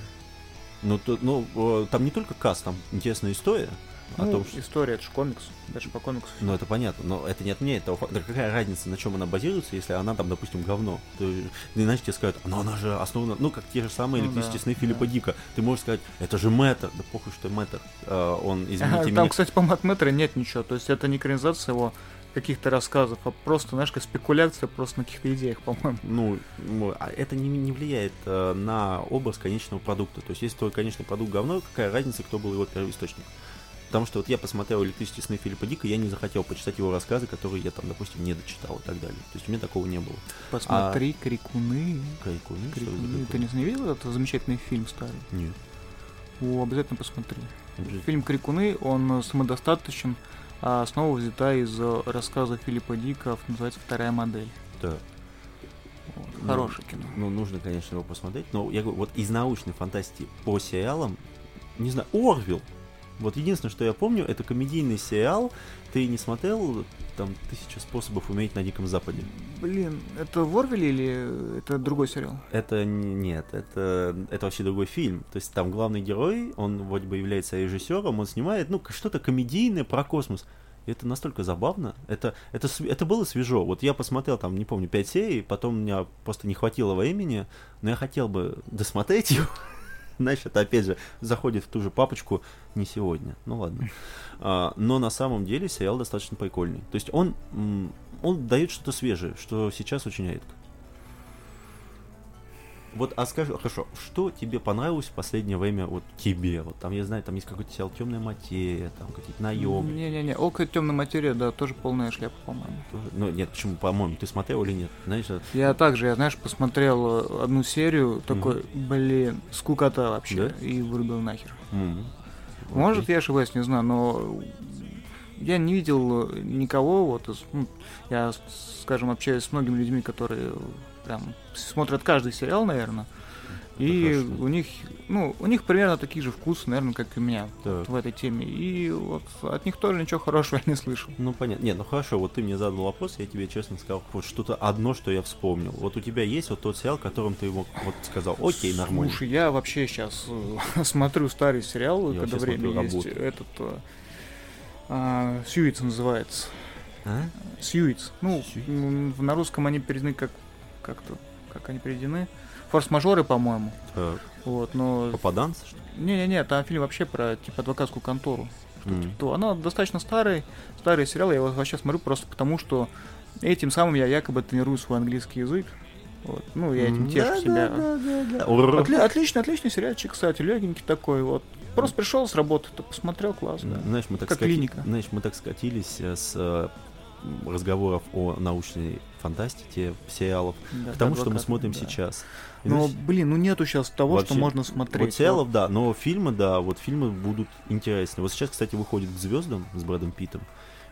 Ну, то, ну, там не только каст, там интересная история о Ну, том, что... история, это же комикс. Даже по комиксу. Ну, это понятно, но это не отменяет того факта. Да какая разница, на чем она базируется, если она там, допустим, говно? То, иначе тебе скажут, но она же основана, ну, как те же самые Ну электрические да, сны Филиппа да. Дика. Ты можешь сказать, это же Мэтр. Да похуй, что Мэтр. Э, он, извините Там, меня... кстати, по Макметре нет ничего. То есть это не экранизация его каких-то рассказов, а просто, знаешь, как спекуляция просто на каких-то идеях, по-моему. Ну, ну, а это не, не влияет э, на образ конечного продукта. То есть, если твой конечный продукт говно, какая разница, кто был его первоисточник? Потому что вот я посмотрел «Электрические сны» Филиппа Дика, я не захотел почитать его рассказы, которые я там, допустим, не дочитал и так далее. То есть у меня такого не было. Посмотри «Крикуны». Крикуны? Это «Крикуны». Ты не, видел этот замечательный фильм старый? Нет. О, обязательно посмотри. Обязательно. Фильм «Крикуны», он самодостаточен, а основа взята из рассказа Филиппа Дика, называется «Вторая модель». Да. Вот, Ну, Хорошее кино. Ну, нужно, конечно, его посмотреть. Но я говорю, вот из научной фантастики по сериалам, не знаю, Орвилл. Вот единственное, что я помню, это комедийный сериал. Ты не смотрел там тысяча способов умереть на Диком Западе? Блин, это в Орвеле или это другой сериал? Это нет, это, это вообще другой фильм. То есть там главный герой, он вроде бы является режиссером, он снимает, ну, что-то комедийное про космос. И это настолько забавно. Это, это, это было свежо. Вот я посмотрел там, не помню, 5 серий, потом у меня просто не хватило времени, но я хотел бы досмотреть его. Это опять же заходит в ту же папочку не сегодня. Ну ладно. А, но на самом деле сериал достаточно прикольный. То есть он, он дает что-то свежее, что сейчас очень редко. Вот, а скажи, хорошо, что тебе понравилось в последнее время, вот тебе? Вот там, я знаю, там есть какой-то сериал Темная материя, там какие-то наемники. Не-не-не, Око темная материя, да, тоже полная шляпа, по-моему. Ну, нет, почему, по-моему, ты смотрел или нет? Знаешь, э, Я также, я, знаешь, посмотрел э, одну серию, такой, блин, скукота вообще, Да? и вырубил нахер. м, Может, окей. я ошибаюсь, не знаю, но я не видел никого, вот, из- ну, я, скажем, общаюсь с многими людьми, которые прям смотрят каждый сериал, наверное, и хорошо. у них, ну, у них примерно такие же вкусы, наверное, как и у меня Так. в этой теме, и вот от них тоже ничего хорошего я не слышал. Ну, понятно. Не, ну хорошо, вот ты мне задал вопрос, я тебе честно сказал, вот что-то одно, что я вспомнил. Вот у тебя есть вот тот сериал, которым ты мог, вот сказал, окей, нормально. Слушай, я вообще сейчас смотрю старый сериал, Я когда время есть. работу. Этот э, а, Сьюитс называется. А? Сьюитс. Ну, Сьюитс? м, на русском они переведены как как-то как они переведены. Форс-мажоры, по-моему. Так, Вот, но. попаданцы, что ли? Не-не-не, там фильм вообще про типа адвокатскую контору. М. То она достаточно старый, старый сериал, я его вообще смотрю просто потому, что этим самым я якобы тренирую свой английский язык. Вот. Ну, я этим тешу Да, себя. да, да, да. Отли- отличный, отличный сериальчик, кстати, легенький такой, вот. Просто пришел с работы, ты посмотрел, класс, да. Знаешь, мы так Как скати- клиника. Знаешь, мы так скатились э, с э, разговоров о научной фантастике, сериалов, Да, к тому, что мы смотрим да. сейчас. И Но, знаешь, блин, ну нету сейчас того, что Вообще, можно смотреть. Вот сериалов, да, но фильмы, да, вот фильмы будут интересны. Вот сейчас, кстати, выходит к звездам с Брэдом Питтом,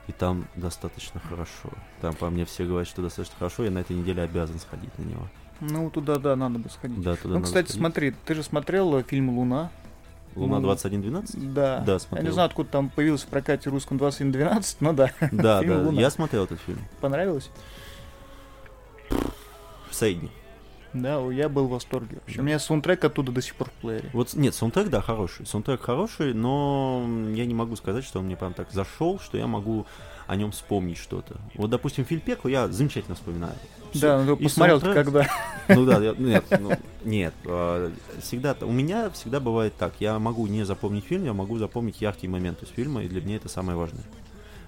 и там достаточно хорошо. Там по мне все говорят, что достаточно хорошо, я на этой неделе обязан сходить на него. Ну, туда, да, надо бы сходить. Да, туда ну, кстати, сходить. смотри, ты же смотрел э, фильм «Луна». Луна ну, 2112? Да. Да, Я смотрел. не знаю, откуда там появился в прокате русском 2112, но да, Да, да, «Луна». я смотрел этот фильм. понравилось? Средний. Да, я был в восторге. вообще. У меня саундтрек оттуда до сих пор в плеере. Вот нет, саундтрек, да, хороший. Саундтрек хороший, но я не могу сказать, что он мне прям так зашел, что я могу о нем вспомнить что-то. Вот, допустим, фильм Пекло я замечательно вспоминаю. Да, ну посмотрел саундтрек- когда. Ну да, я- нет, ну, нет, а, всегда, у меня всегда бывает так, я могу не запомнить фильм, я могу запомнить яркие моменты из фильма, и для меня это самое важное.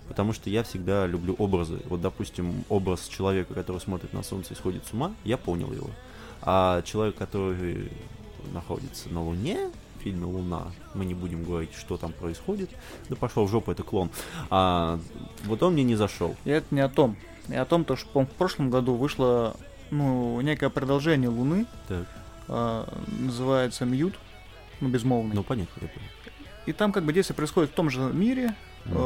Потому что я всегда люблю образы. Вот, допустим, образ человека, который смотрит на солнце и сходит с ума, я понял его. А человек, который находится на Луне, в фильме «Луна», мы не будем говорить, что там происходит, да пошел в жопу, это клон. А, вот он мне не зашел. И это не о том. И о том, то, что в прошлом году вышло ну, некое продолжение Луны, Так, а, называется Мьют, ну, безмолвный. ну понятно, я понял. И там как бы действие происходит в том же мире, Мгм.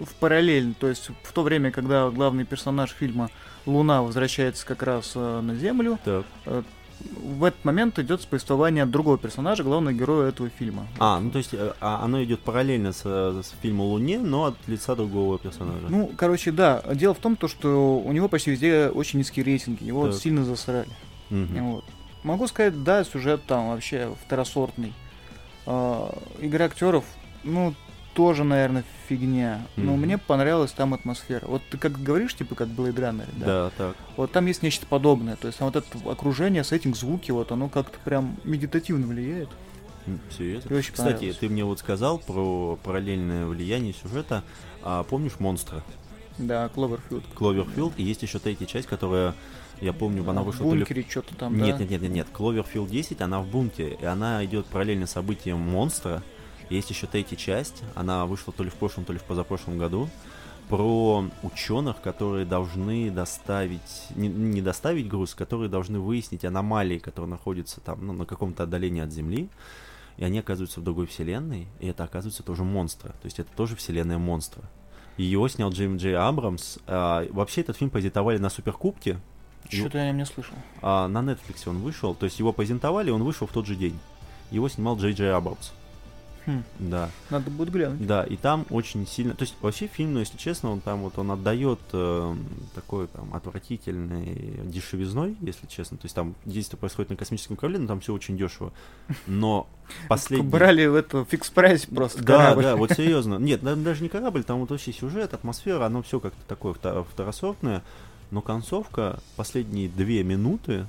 Э, в параллель, то есть в то время, когда главный персонаж фильма Луна возвращается как раз э, на Землю, Так. в этот момент идет повествование от другого персонажа, главного героя этого фильма. А, ну то есть э, а, оно идет параллельно с, э, с фильмом «Луне», но от лица другого персонажа. Ну, короче, да. Дело в том, то, что у него почти везде очень низкие рейтинги. Его Так. сильно засрали. Мгм. Вот. Могу сказать, да, сюжет там вообще второсортный. А, игра актеров, ну, тоже, наверное, фигня. Но Мгм. мне понравилась там атмосфера. Вот ты как говоришь, типа, как Blade Runner, да? Да, так. Вот там есть нечто подобное. То есть там вот это окружение, сеттинг, звуки, вот оно как-то прям медитативно влияет. Серьезно? Очень Кстати, ты мне вот сказал про параллельное влияние сюжета. А помнишь монстра? Да, Кловерфилд. Кловерфилд, и есть еще третья часть, которая, я помню, она в вышла ли бункере что-то там, Нет, да? нет, нет, нет, нет. Кловерфилд 10, она в бунте, и она идет параллельно событиям монстра. Есть еще третья часть, она вышла то ли в прошлом, то ли в позапрошлом году, про ученых, которые должны доставить, не, не доставить груз, которые должны выяснить аномалии, которые находятся там ну, на каком-то отдалении от Земли, и они оказываются в другой вселенной, и это оказывается тоже монстры, то есть это тоже вселенная монстра. Его снял Джейм Джей Абрамс. А, вообще этот фильм презентовали на Суперкубке. Что-то я не слышал. А, на Netflix он вышел, то есть его презентовали, он вышел в тот же день. Его снимал Джей Джей Абрамс. Хм. Да. Надо будет глянуть. Да, и там очень сильно, то есть вообще фильм, ну если честно, он там вот он отдает э, такой там отвратительной дешевизной, если честно. То есть там действие происходит на космическом корабле, но там все очень дешево. Но последний... Брали в эту фикс прайс просто Да, корабль. да, вот серьезно. Нет, да- даже не корабль, там вот вообще сюжет, атмосфера, оно все как-то такое вто- второсортное. Но концовка, последние две минуты,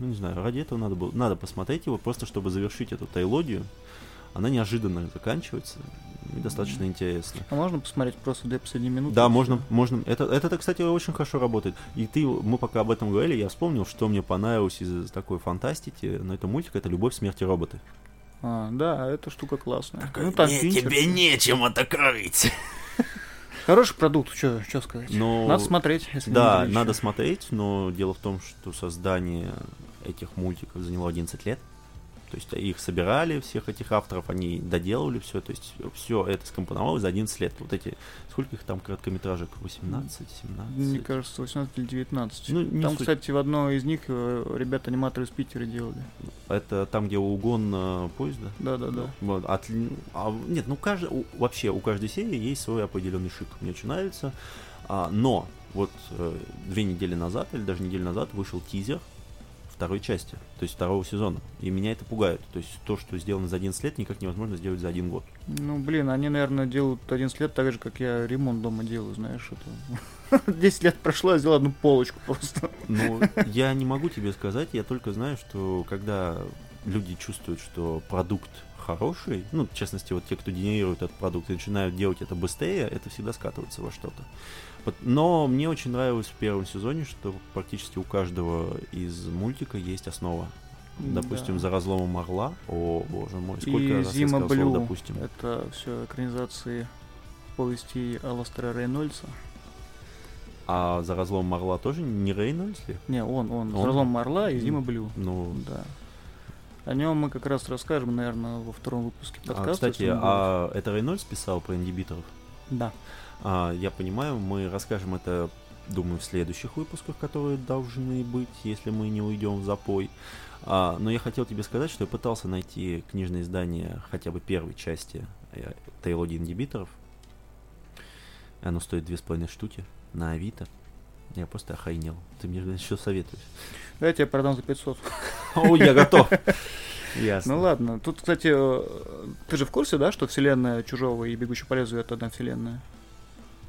ну не знаю, ради этого надо было, надо посмотреть его, просто чтобы завершить эту трилогию. Она неожиданно заканчивается и достаточно интересно. А можно посмотреть просто две последние минуты? Да, можно, можно. Это, это, кстати, очень хорошо работает. И ты, мы пока об этом говорили, я вспомнил, что мне понравилось из такой фантастики, но это мультик, это «Любовь, смерть и роботы». А, да, эта штука классная. Ну, там Финчер. нечем это крыть. Хороший продукт, что сказать. Но... Надо смотреть, если не Да, надо смотреть, но дело в том, что создание этих мультиков заняло 11 лет. То есть их собирали, всех этих авторов, они доделывали все, то есть все это скомпоновалось за 11 лет. Вот эти, сколько их там короткометражек? 18, 17? Мне кажется, 18 или 19. Ну, не Там, суть. кстати, в одной из них э, ребята-аниматоры из Питера делали. Это там, где угон э, поезда? Да-да-да. Вот, отли- а, нет, ну каждый, у- вообще у каждой серии есть свой определенный шик. Мне очень нравится. А, но вот э, две недели назад, или даже неделю назад, вышел тизер второй части, то есть второго сезона. И меня это пугает. То есть то, что сделано за 11 лет, никак невозможно сделать за один год. Ну, блин, они, наверное, делают 11 лет так же, как я ремонт дома делаю, знаешь, это... 10 лет прошло, я сделал одну полочку просто. Ну, я не могу тебе сказать, я только знаю, что когда люди чувствуют, что продукт хороший, ну, в частности, вот те, кто генерирует этот продукт и начинают делать это быстрее, это всегда скатывается во что-то. Но мне очень нравилось в первом сезоне, что практически у каждого из мультика есть основа. Допустим, Да. за разломом орла. О, боже мой, сколько И раз я Зима слово Блю. допустим. Это все экранизации повести Аластера Рейнольдса. А за разломом орла тоже не Рейнольдс ли? Не, он, он, Он? Разлом Орла и Зима Блю. Ну, Да. О нем мы как раз расскажем, наверное, во втором выпуске а, подкаста. кстати, если он а это Рейнольдс писал про ингибиторов? будет. Да. А, я понимаю, мы расскажем это, думаю, в следующих выпусках, которые должны быть, если мы не уйдем в запой. А, но я хотел тебе сказать, что я пытался найти книжное издание хотя бы первой части э, трилогии ингибиторов. Оно стоит две с половиной штуки на Авито. Я просто охренел. Ты мне еще советуешь. Давайте я продам за 500. О, я готов. Ясно. Ну ладно. Тут, кстати, э, ты же в курсе, да, что вселенная Чужого и Бегущий по лезвию это одна вселенная?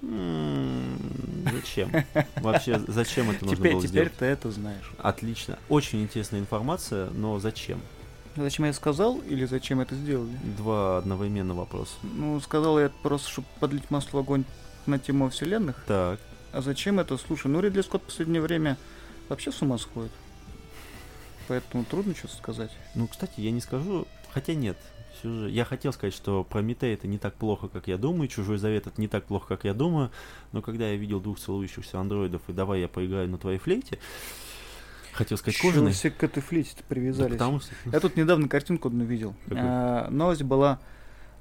Зачем? Вообще, зачем это нужно Теперь, было теперь сделать? ты это знаешь. Отлично. Очень интересная информация, но зачем? Зачем я сказал или зачем это сделали? Два одновременно вопроса. Ну, сказал я просто, чтобы подлить масло в огонь на тему вселенных. Так. А зачем это? Слушай, ну Ридли Скотт в последнее время вообще с ума сходит. Поэтому трудно что-то сказать. Ну, кстати, я не скажу, хотя нет. Всё же, я хотел сказать, что Прометей это не так плохо, как я думаю, Чужой Завет это не так плохо, как я думаю, но когда я видел двух целующихся андроидов и давай я поиграю на твоей флейте, хотел сказать Чего кожаный. все к этой флейте Да привязались? потому что... Я тут недавно картинку одну видел. Какую? А, новость была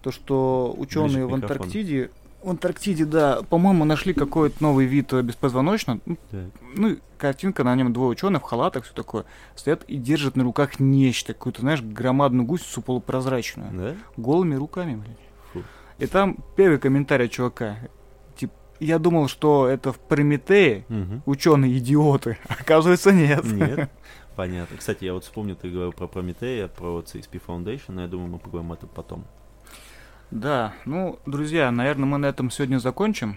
то, что ученые в. Антарктиде, в Антарктиде, да, по-моему, нашли какой-то новый вид э, беспозвоночного. Ну, Так. Ну, и картинка, на нем двое ученых в халатах, все такое, стоят и держат на руках нечто, какую-то, знаешь, громадную гусеницу полупрозрачную. Да? Голыми руками, блин. Фу. И там первый комментарий от чувака. Тип, я думал, что это в Прометее Мгм. ученые идиоты. Оказывается, нет. Нет. Понятно. Кстати, я вот вспомнил, ты говорил про Прометея, про CSP Foundation, но я думаю, мы поговорим об этом потом. Да, ну, друзья, наверное, мы на этом сегодня закончим.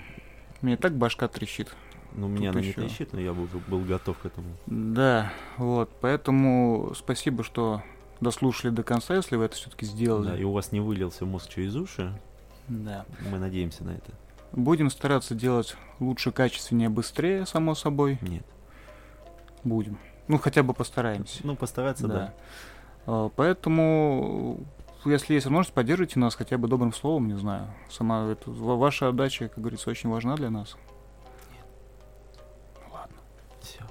Мне так башка трещит. Ну, меня она не ещё. трещит, но я был, был готов к этому. Да, вот, поэтому спасибо, что дослушали до конца, если вы это все-таки Да, и сделали. у вас не вылился мозг через уши, Да. мы надеемся на это. Будем стараться делать лучше, качественнее, быстрее, само собой. Нет. Будем. Ну, хотя бы постараемся. Ну, постараться, да. А, Поэтому ну, если есть возможность, поддержите нас хотя бы добрым словом, не знаю. Сама это, ваша отдача, как говорится, очень важна для нас. Нет. Ну ладно. Все.